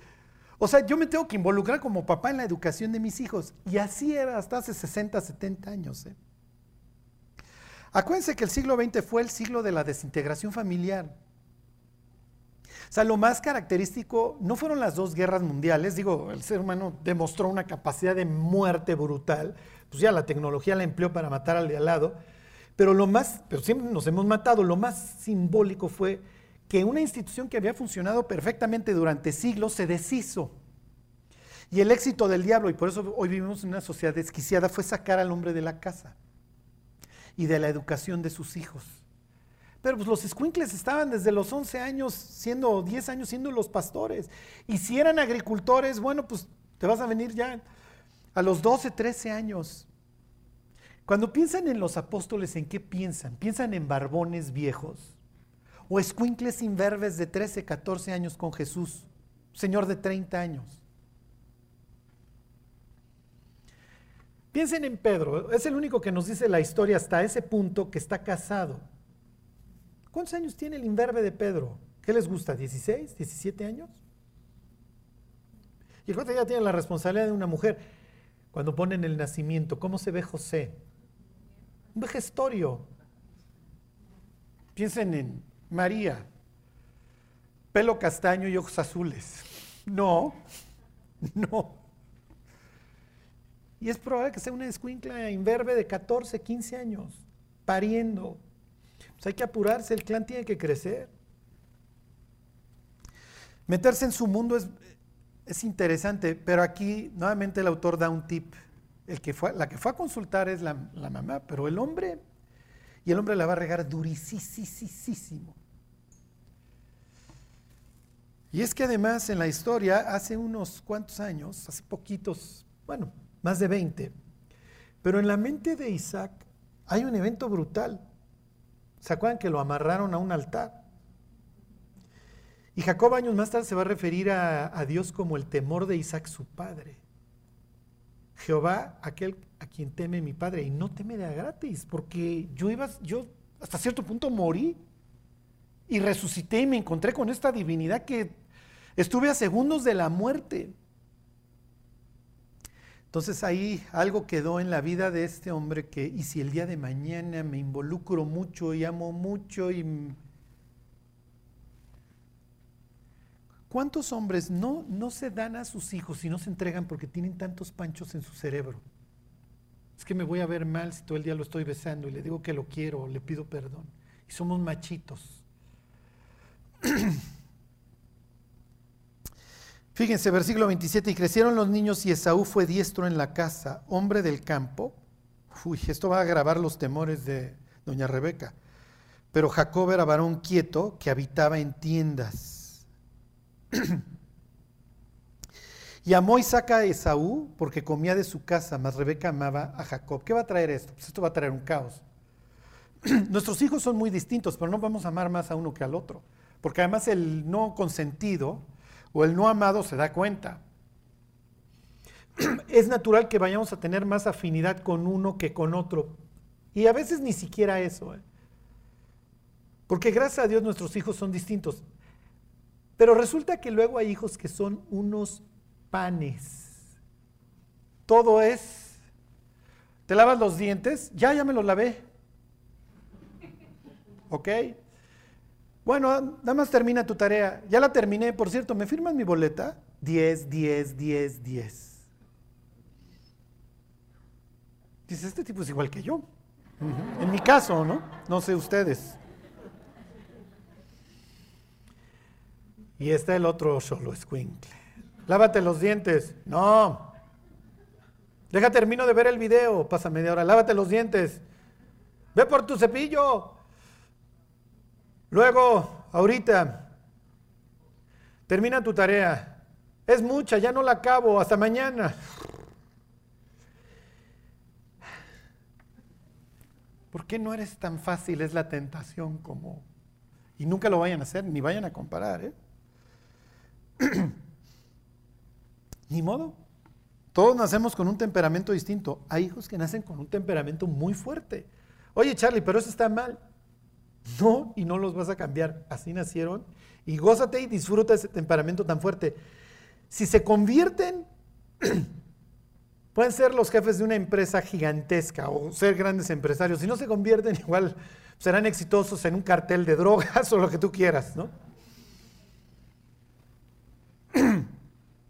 O sea, yo me tengo que involucrar como papá en la educación de mis hijos. Y así era hasta hace 60, 70 años. ¿eh? Acuérdense que el siglo XX fue el siglo de la desintegración familiar. O sea, lo más característico no fueron las dos guerras mundiales, digo, el ser humano demostró una capacidad de muerte brutal, pues ya la tecnología la empleó para matar al de al lado, pero lo más, pero siempre nos hemos matado, lo más simbólico fue que una institución que había funcionado perfectamente durante siglos se deshizo. Y el éxito del diablo, y por eso hoy vivimos en una sociedad desquiciada, fue sacar al hombre de la casa y de la educación de sus hijos. Pero pues los escuincles estaban desde los 11 años, siendo 10 años, siendo los pastores. Y si eran agricultores, bueno, pues te vas a venir ya a los 12, 13 años. Cuando piensan en los apóstoles, ¿en qué piensan? ¿Piensan en barbones viejos? o escuincles inverbes de 13, 14 años con Jesús, señor de 30 años. Piensen en Pedro, es el único que nos dice la historia hasta ese punto que está casado. ¿Cuántos años tiene el inverbe de Pedro? ¿Qué les gusta? ¿16? ¿17 años? Y el ya tiene la responsabilidad de una mujer. Cuando ponen el nacimiento, ¿cómo se ve José? Un vejestorio. Piensen en María, pelo castaño y ojos azules. No, no. Y es probable que sea una escuincla inverbe de 14, 15 años, pariendo. Pues hay que apurarse, el clan tiene que crecer. Meterse en su mundo es, es interesante, pero aquí nuevamente el autor da un tip. El que fue, la que fue a consultar es la, la mamá, pero el hombre y el hombre la va a regar durísimo. Y es que además en la historia, hace unos cuantos años, hace poquitos, bueno, más de 20, pero en la mente de Isaac hay un evento brutal. ¿Se acuerdan que lo amarraron a un altar? Y Jacob años más tarde se va a referir a, Dios como el temor de Isaac su padre. Jehová, aquel a quien teme mi padre, y no teme de gratis, porque yo iba, yo hasta cierto punto morí y resucité y me encontré con esta divinidad que estuve a segundos de la muerte. Entonces ahí algo quedó en la vida de este hombre que, y si el día de mañana me involucro mucho y amo mucho y ¿Cuántos hombres no, no se dan a sus hijos y no se entregan porque tienen tantos panchos en su cerebro? Es que me voy a ver mal si todo el día lo estoy besando y le digo que lo quiero, o le pido perdón. Y somos machitos. Fíjense, versículo 27, y crecieron los niños y Esaú fue diestro en la casa, hombre del campo. Uy, esto va a agravar los temores de doña Rebeca. Pero Jacob era varón quieto que habitaba en tiendas y amó Isaac a Esaú porque comía de su casa, mas Rebeca amaba a Jacob. ¿Qué va a traer esto? Pues esto va a traer un caos. Nuestros hijos son muy distintos, pero no vamos a amar más a uno que al otro. Porque además el no consentido o el no amado se da cuenta. Es natural que vayamos a tener más afinidad con uno que con otro. Y a veces ni siquiera eso. ¿eh? Porque gracias a Dios nuestros hijos son distintos. Pero resulta que luego hay hijos que son unos panes. Todo es, te lavas los dientes, ya, ya me los lavé. ¿Ok? Bueno, nada más termina tu tarea. Ya la terminé, por cierto, ¿me firmas mi boleta? 10, 10, 10, 10. Dice, este tipo es igual que yo. En mi caso, ¿no? No sé ustedes. Y está el otro solo escuincle. Lávate los dientes. No. Deja, termino de ver el video. Pasa media hora. Lávate los dientes. Ve por tu cepillo. Luego, ahorita, termina tu tarea. Es mucha, ya no la acabo. Hasta mañana. ¿Por qué no eres tan fácil? Es la tentación como... Y nunca lo vayan a hacer, ni vayan a comparar. ¿eh? Ni modo. Todos nacemos con un temperamento distinto. Hay hijos que nacen con un temperamento muy fuerte. Oye, Charlie, pero eso está mal. No, y no los vas a cambiar. Así nacieron. Y gózate y disfruta ese temperamento tan fuerte. Si se convierten, pueden ser los jefes de una empresa gigantesca o ser grandes empresarios. Si no se convierten, igual serán exitosos en un cartel de drogas o lo que tú quieras, ¿no?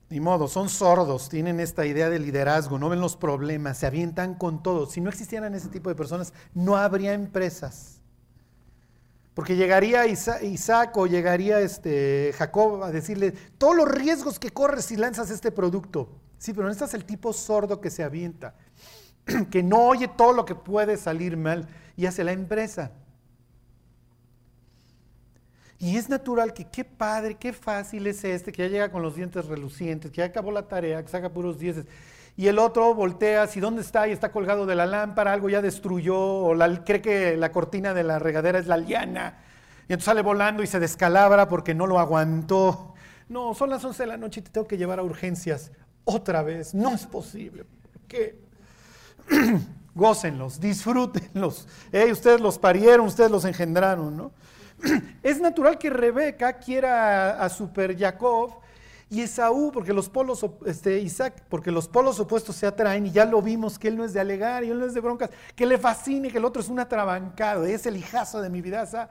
Ni modo, son sordos, tienen esta idea de liderazgo, no ven los problemas, se avientan con todo. Si no existieran ese tipo de personas, no habría empresas. Porque llegaría Isaac o llegaría este Jacob a decirle, todos los riesgos que corres si lanzas este producto. Sí, pero no estás el tipo sordo que se avienta, que no oye todo lo que puede salir mal y hace la empresa. Y es natural que qué padre, qué fácil es este, que ya llega con los dientes relucientes, que ya acabó la tarea, que saca puros dieces. Y el otro voltea, si dónde está y está colgado de la lámpara, algo ya destruyó, o cree que la cortina de la regadera es la liana. Y entonces sale volando y se descalabra porque no lo aguantó. No, son las 11 de la noche y te tengo que llevar a urgencias. Otra vez, no es posible. ¿Qué? Gócenlos, disfrútenlos. ustedes los parieron, ustedes los engendraron, ¿no? Es natural que Rebeca quiera a, Super Jacob y Esaú, porque los polos, este, Isaac, porque los polos opuestos se atraen y ya lo vimos que él no es de alegar y él no es de broncas, que le fascine, que el otro es un atrabancado, es el hijazo de mi vidaza.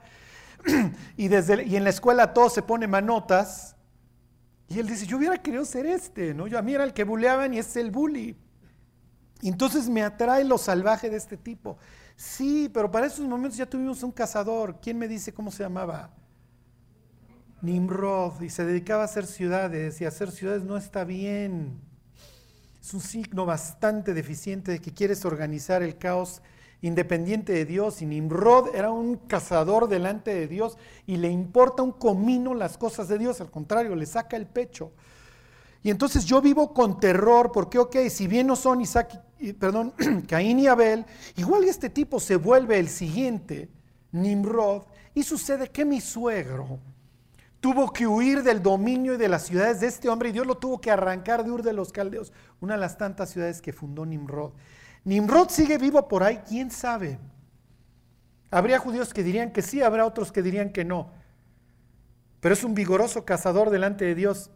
Y, desde, y en la escuela todo se pone manotas. Y él dice, yo hubiera querido ser este, ¿no? Yo a mí era el que buleaban y es el bully. Y entonces me atrae lo salvaje de este tipo. Sí, pero para esos momentos ya tuvimos un cazador. ¿Quién me dice cómo se llamaba? Nimrod. Y se dedicaba a hacer ciudades. Y hacer ciudades no está bien. Es un signo bastante deficiente de que quieres organizar el caos independiente de Dios. Y Nimrod era un cazador delante de Dios y le importa un comino las cosas de Dios. Al contrario, le saca el pecho. Y entonces yo vivo con terror porque, ok, si bien no son Isaac, perdón, Caín y Abel, igual este tipo se vuelve el siguiente, Nimrod, y sucede que mi suegro tuvo que huir del dominio y de las ciudades de este hombre y Dios lo tuvo que arrancar de Ur de los Caldeos, una de las tantas ciudades que fundó Nimrod. Nimrod sigue vivo por ahí, quién sabe. Habría judíos que dirían que sí, habrá otros que dirían que no. Pero es un vigoroso cazador delante de Dios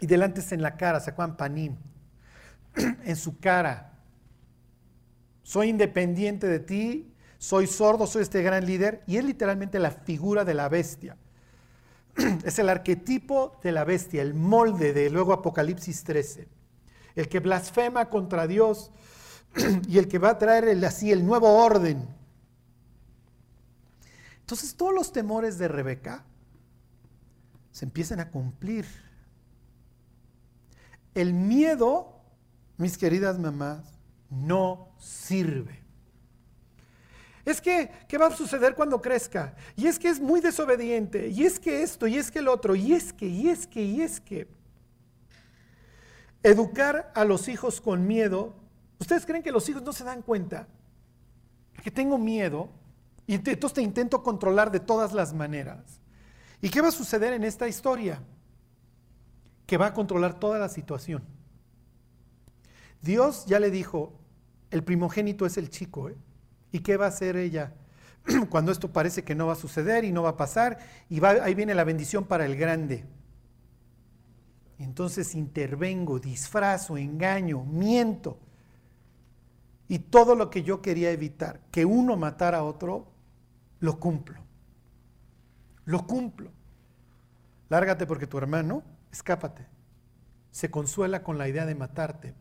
y delante es en la cara, Juan Panim, en su cara. Soy independiente de ti, soy sordo, soy este gran líder, y es literalmente la figura de la bestia. Es el arquetipo de la bestia, el molde de luego Apocalipsis 13. El que blasfema contra Dios y el que va a traer así el nuevo orden. Entonces todos los temores de Rebeca se empiezan a cumplir. El miedo, mis queridas mamás, no sirve. Es que, ¿qué va a suceder cuando crezca? Y es que es muy desobediente, y es que esto, y es que el otro, y es que, y es que, y es que. Educar a los hijos con miedo, ¿ustedes creen que los hijos no se dan cuenta? Que tengo miedo, y entonces te intento controlar de todas las maneras. ¿Y qué va a suceder en esta historia? que va a controlar toda la situación. Dios ya le dijo, el primogénito es el chico, ¿eh? ¿Y qué va a hacer ella cuando esto parece que no va a suceder y no va a pasar? Y ahí viene la bendición para el grande. Entonces intervengo, disfrazo, engaño, miento. Y todo lo que yo quería evitar, que uno matara a otro, lo cumplo. Lo cumplo. Lárgate porque tu hermano escápate. Se consuela con la idea de matarte.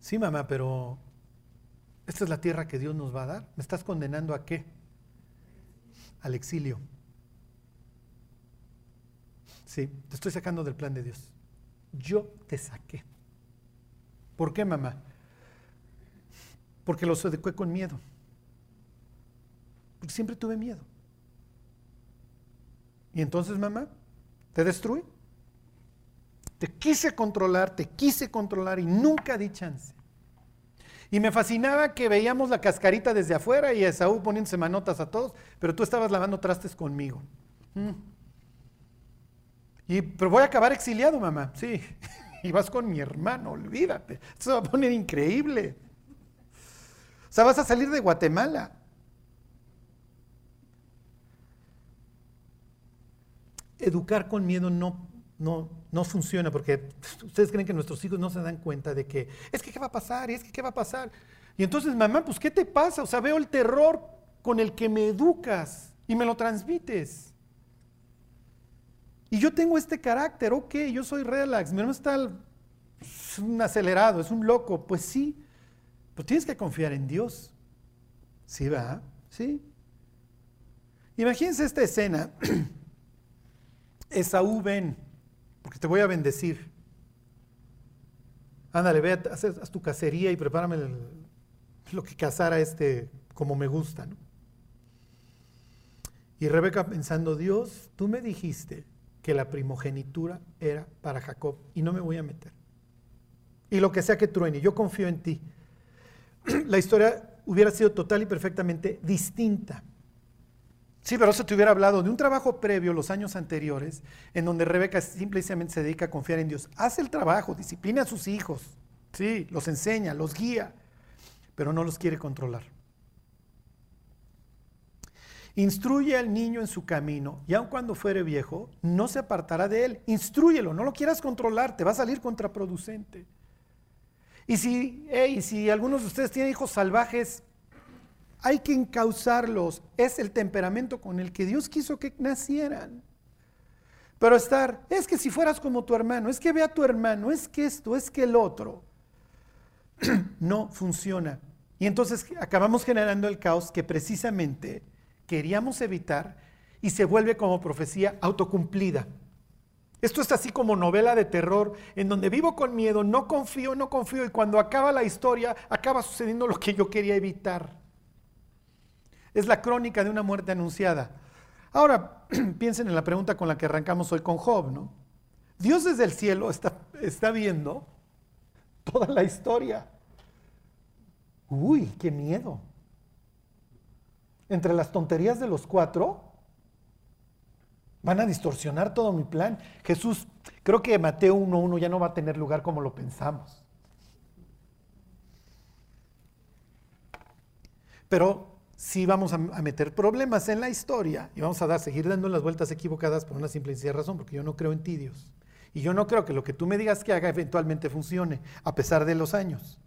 Sí, mamá, pero esta es la tierra que Dios nos va a dar. ¿Me estás condenando a qué? Al exilio. Sí, te estoy sacando del plan de Dios. Yo te saqué. ¿Por qué, mamá? Porque los adecué con miedo. Porque siempre tuve miedo. Y entonces, mamá, te destruí. Te quise controlar, te quise controlar y nunca di chance. Y me fascinaba que veíamos la cascarita desde afuera y Esaú poniéndose manotas a todos, pero tú estabas lavando trastes conmigo. Mm. Y, pero voy a acabar exiliado, mamá. Sí. Y vas con mi hermano, olvídate. Esto se va a poner increíble. O sea, vas a salir de Guatemala. Educar con miedo no, no, no funciona porque ustedes creen que nuestros hijos no se dan cuenta de que es que qué va a pasar, y es que qué va a pasar. Y entonces, mamá, pues ¿qué te pasa? O sea, veo el terror con el que me educas y me lo transmites. Y yo tengo este carácter, ok, yo soy relax, mi hermano está es un acelerado, es un loco, pues sí, pero tienes que confiar en Dios. ¿Sí va? ¿Sí? Imagínense esta escena. Esaú ven, te voy a bendecir. Ándale, ve, haz, haz tu cacería y prepárame lo que cazara este como me gusta. ¿no? Y Rebeca pensando, Dios, tú me dijiste que la primogenitura era para Jacob y no me voy a meter. Y lo que sea que truene, yo confío en ti. La historia hubiera sido total y perfectamente distinta. Sí, pero eso te hubiera hablado de un trabajo previo los años anteriores, en donde Rebeca simplemente se dedica a confiar en Dios. Hace el trabajo, disciplina a sus hijos, sí, los enseña, los guía, pero no los quiere controlar. Instruye al niño en su camino y aun cuando fuere viejo, no se apartará de él. Instruyelo, no lo quieras controlar, te va a salir contraproducente. Y si, si algunos de ustedes tienen hijos salvajes, hay que encauzarlos. Es el temperamento con el que Dios quiso que nacieran. Pero estar, es que si fueras como tu hermano, es que ve a tu hermano, es que esto, es que el otro, no funciona. Y entonces acabamos generando el caos que precisamente queríamos evitar y se vuelve como profecía autocumplida. Esto es así como novela de terror, en donde vivo con miedo, no confío, no confío, y cuando acaba la historia, acaba sucediendo lo que yo quería evitar. Es la crónica de una muerte anunciada. Ahora, piensen en la pregunta con la que arrancamos hoy con Job, ¿no? Dios desde el cielo está, está viendo toda la historia. Uy, qué miedo entre las tonterías de los cuatro, van a distorsionar todo mi plan. Jesús, creo que Mateo 1.1 ya no va a tener lugar como lo pensamos. Pero sí vamos a, meter problemas en la historia y vamos a seguir dando las vueltas equivocadas por una simple y sencilla razón, porque yo no creo en ti, Dios. Y yo no creo que lo que tú me digas que haga eventualmente funcione, a pesar de los años.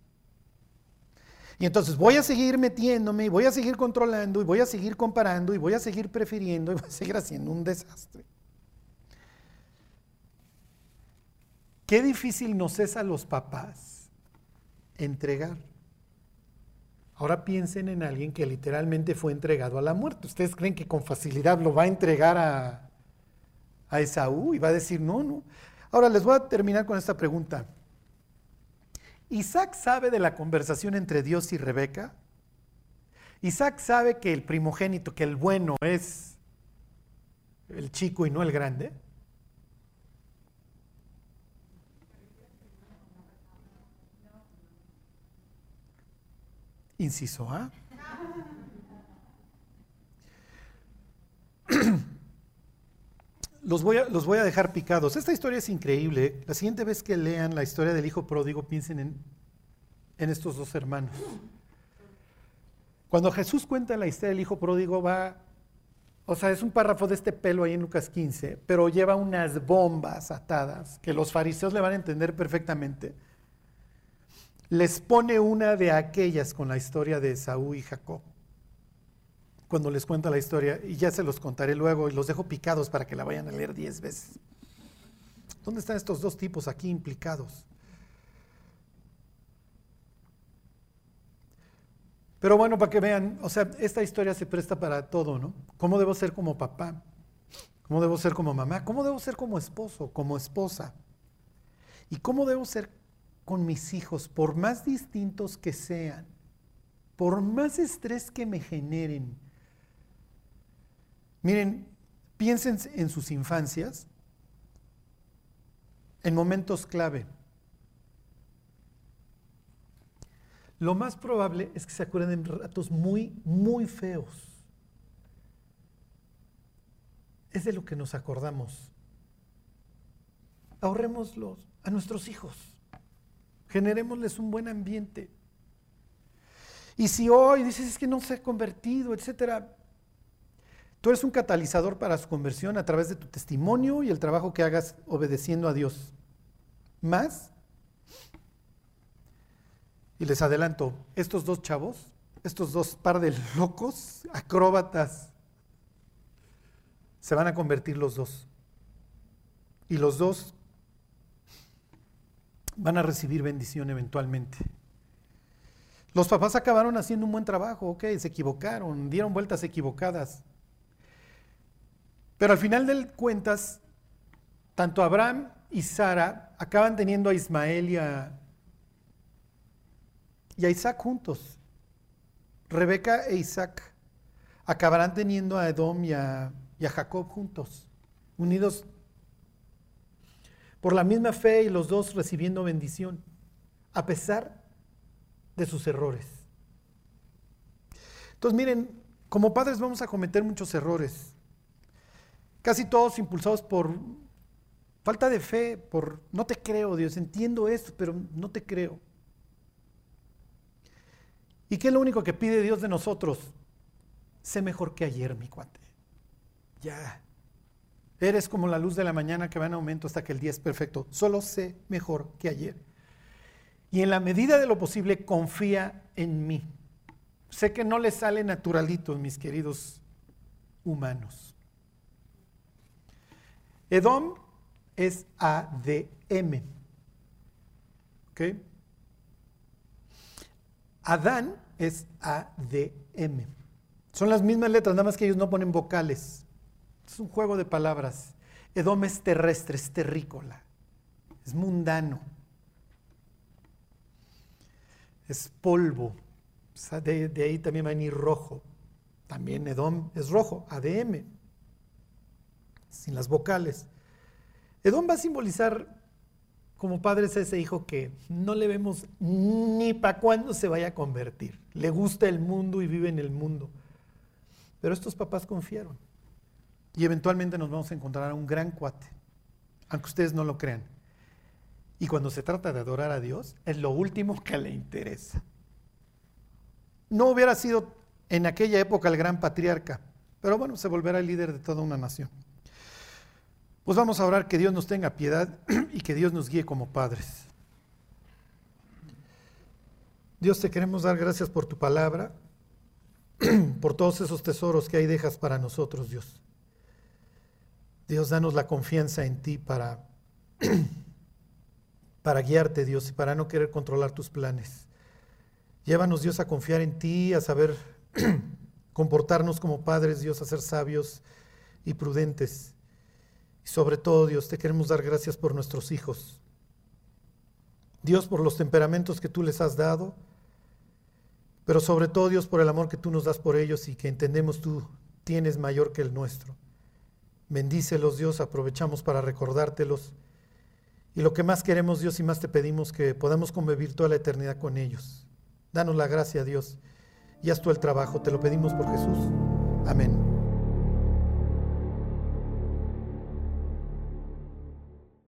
Y entonces voy a seguir metiéndome y voy a seguir controlando y voy a seguir comparando y voy a seguir prefiriendo y voy a seguir haciendo un desastre. Qué difícil nos es a los papás entregar. Ahora piensen en alguien que literalmente fue entregado a la muerte. ¿Ustedes creen que con facilidad lo va a entregar a, a Esaú y va a decir no, no? Ahora les voy a terminar con esta pregunta. Isaac sabe de la conversación entre Dios y Rebeca. Isaac sabe que el primogénito, que el bueno es el chico y no el grande. Inciso A. los voy, a, los voy a dejar picados. Esta historia es increíble. La siguiente vez que lean la historia del hijo pródigo, piensen en, en estos dos hermanos. Cuando Jesús cuenta la historia del hijo pródigo, va, o sea, es un párrafo de este pelo ahí en Lucas 15, pero lleva unas bombas atadas que los fariseos le van a entender perfectamente. Les pone una de aquellas con la historia de Saúl y Jacob cuando les cuento la historia y ya se los contaré luego y los dejo picados para que la vayan a leer diez veces. ¿Dónde están estos dos tipos aquí implicados? Pero bueno, para que vean, o sea, esta historia se presta para todo, ¿no? ¿Cómo debo ser como papá? ¿Cómo debo ser como mamá? ¿Cómo debo ser como esposo, como esposa? ¿Y cómo debo ser con mis hijos, por más distintos que sean, por más estrés que me generen. Miren, piensen en sus infancias, en momentos clave. Lo más probable es que se acuerden de ratos muy, muy feos. Es de lo que nos acordamos. Ahorrémoslos a nuestros hijos. Generémosles un buen ambiente. Y si hoy dices es que no se ha convertido, etcétera, tú eres un catalizador para su conversión a través de tu testimonio y el trabajo que hagas obedeciendo a Dios. Más y les adelanto, estos dos chavos, estos dos par de locos, acróbatas, se van a convertir los dos. Y los dos van a recibir bendición eventualmente. Los papás acabaron haciendo un buen trabajo, ok, se equivocaron, dieron vueltas equivocadas. Pero al final de cuentas, tanto Abraham y Sara acaban teniendo a Ismael y a, y a Isaac juntos. Rebeca e Isaac acabarán teniendo a Edom y a, Jacob juntos, unidos por la misma fe y los dos recibiendo bendición, a pesar de sus errores. Entonces miren, como padres vamos a cometer muchos errores, casi todos impulsados por falta de fe, por no te creo Dios, entiendo esto, pero no te creo. ¿Y qué es lo único que pide Dios de nosotros? Sé mejor que ayer, mi cuate. Ya. Eres como la luz de la mañana que va en aumento hasta que el día es perfecto. Solo sé mejor que ayer. Y en la medida de lo posible, confía en mí. Sé que no le sale naturalito, mis queridos humanos. Edom es ADM. ¿Ok? Adán es ADM. Son las mismas letras, nada más que ellos no ponen vocales. Es un juego de palabras. Edom es terrestre, es terrícola, es mundano, es polvo. De, de, ahí también va a venir rojo. También Edom es rojo, ADM, sin las vocales. Edom va a simbolizar como padres a ese hijo que no le vemos ni para cuándo se vaya a convertir. Le gusta el mundo y vive en el mundo. Pero estos papás confiaron. Y eventualmente nos vamos a encontrar a un gran cuate, aunque ustedes no lo crean. Y cuando se trata de adorar a Dios, es lo último que le interesa. No hubiera sido en aquella época el gran patriarca, pero bueno, se volverá el líder de toda una nación. Pues vamos a orar que Dios nos tenga piedad y que Dios nos guíe como padres. Dios te queremos dar gracias por tu palabra, por todos esos tesoros que ahí dejas para nosotros, Dios. Dios, danos la confianza en ti para, para guiarte, Dios, y para no querer controlar tus planes. Llévanos, Dios, a confiar en ti, a saber comportarnos como padres, Dios, a ser sabios y prudentes. Y sobre todo, Dios, te queremos dar gracias por nuestros hijos. Dios, por los temperamentos que tú les has dado, pero sobre todo, Dios, por el amor que tú nos das por ellos y que entendemos tú tienes mayor que el nuestro. Bendícelos, Dios, aprovechamos para recordártelos. Y lo que más queremos, Dios, y más te pedimos, que podamos convivir toda la eternidad con ellos. Danos la gracia, Dios, y haz tú el trabajo. Te lo pedimos por Jesús. Amén.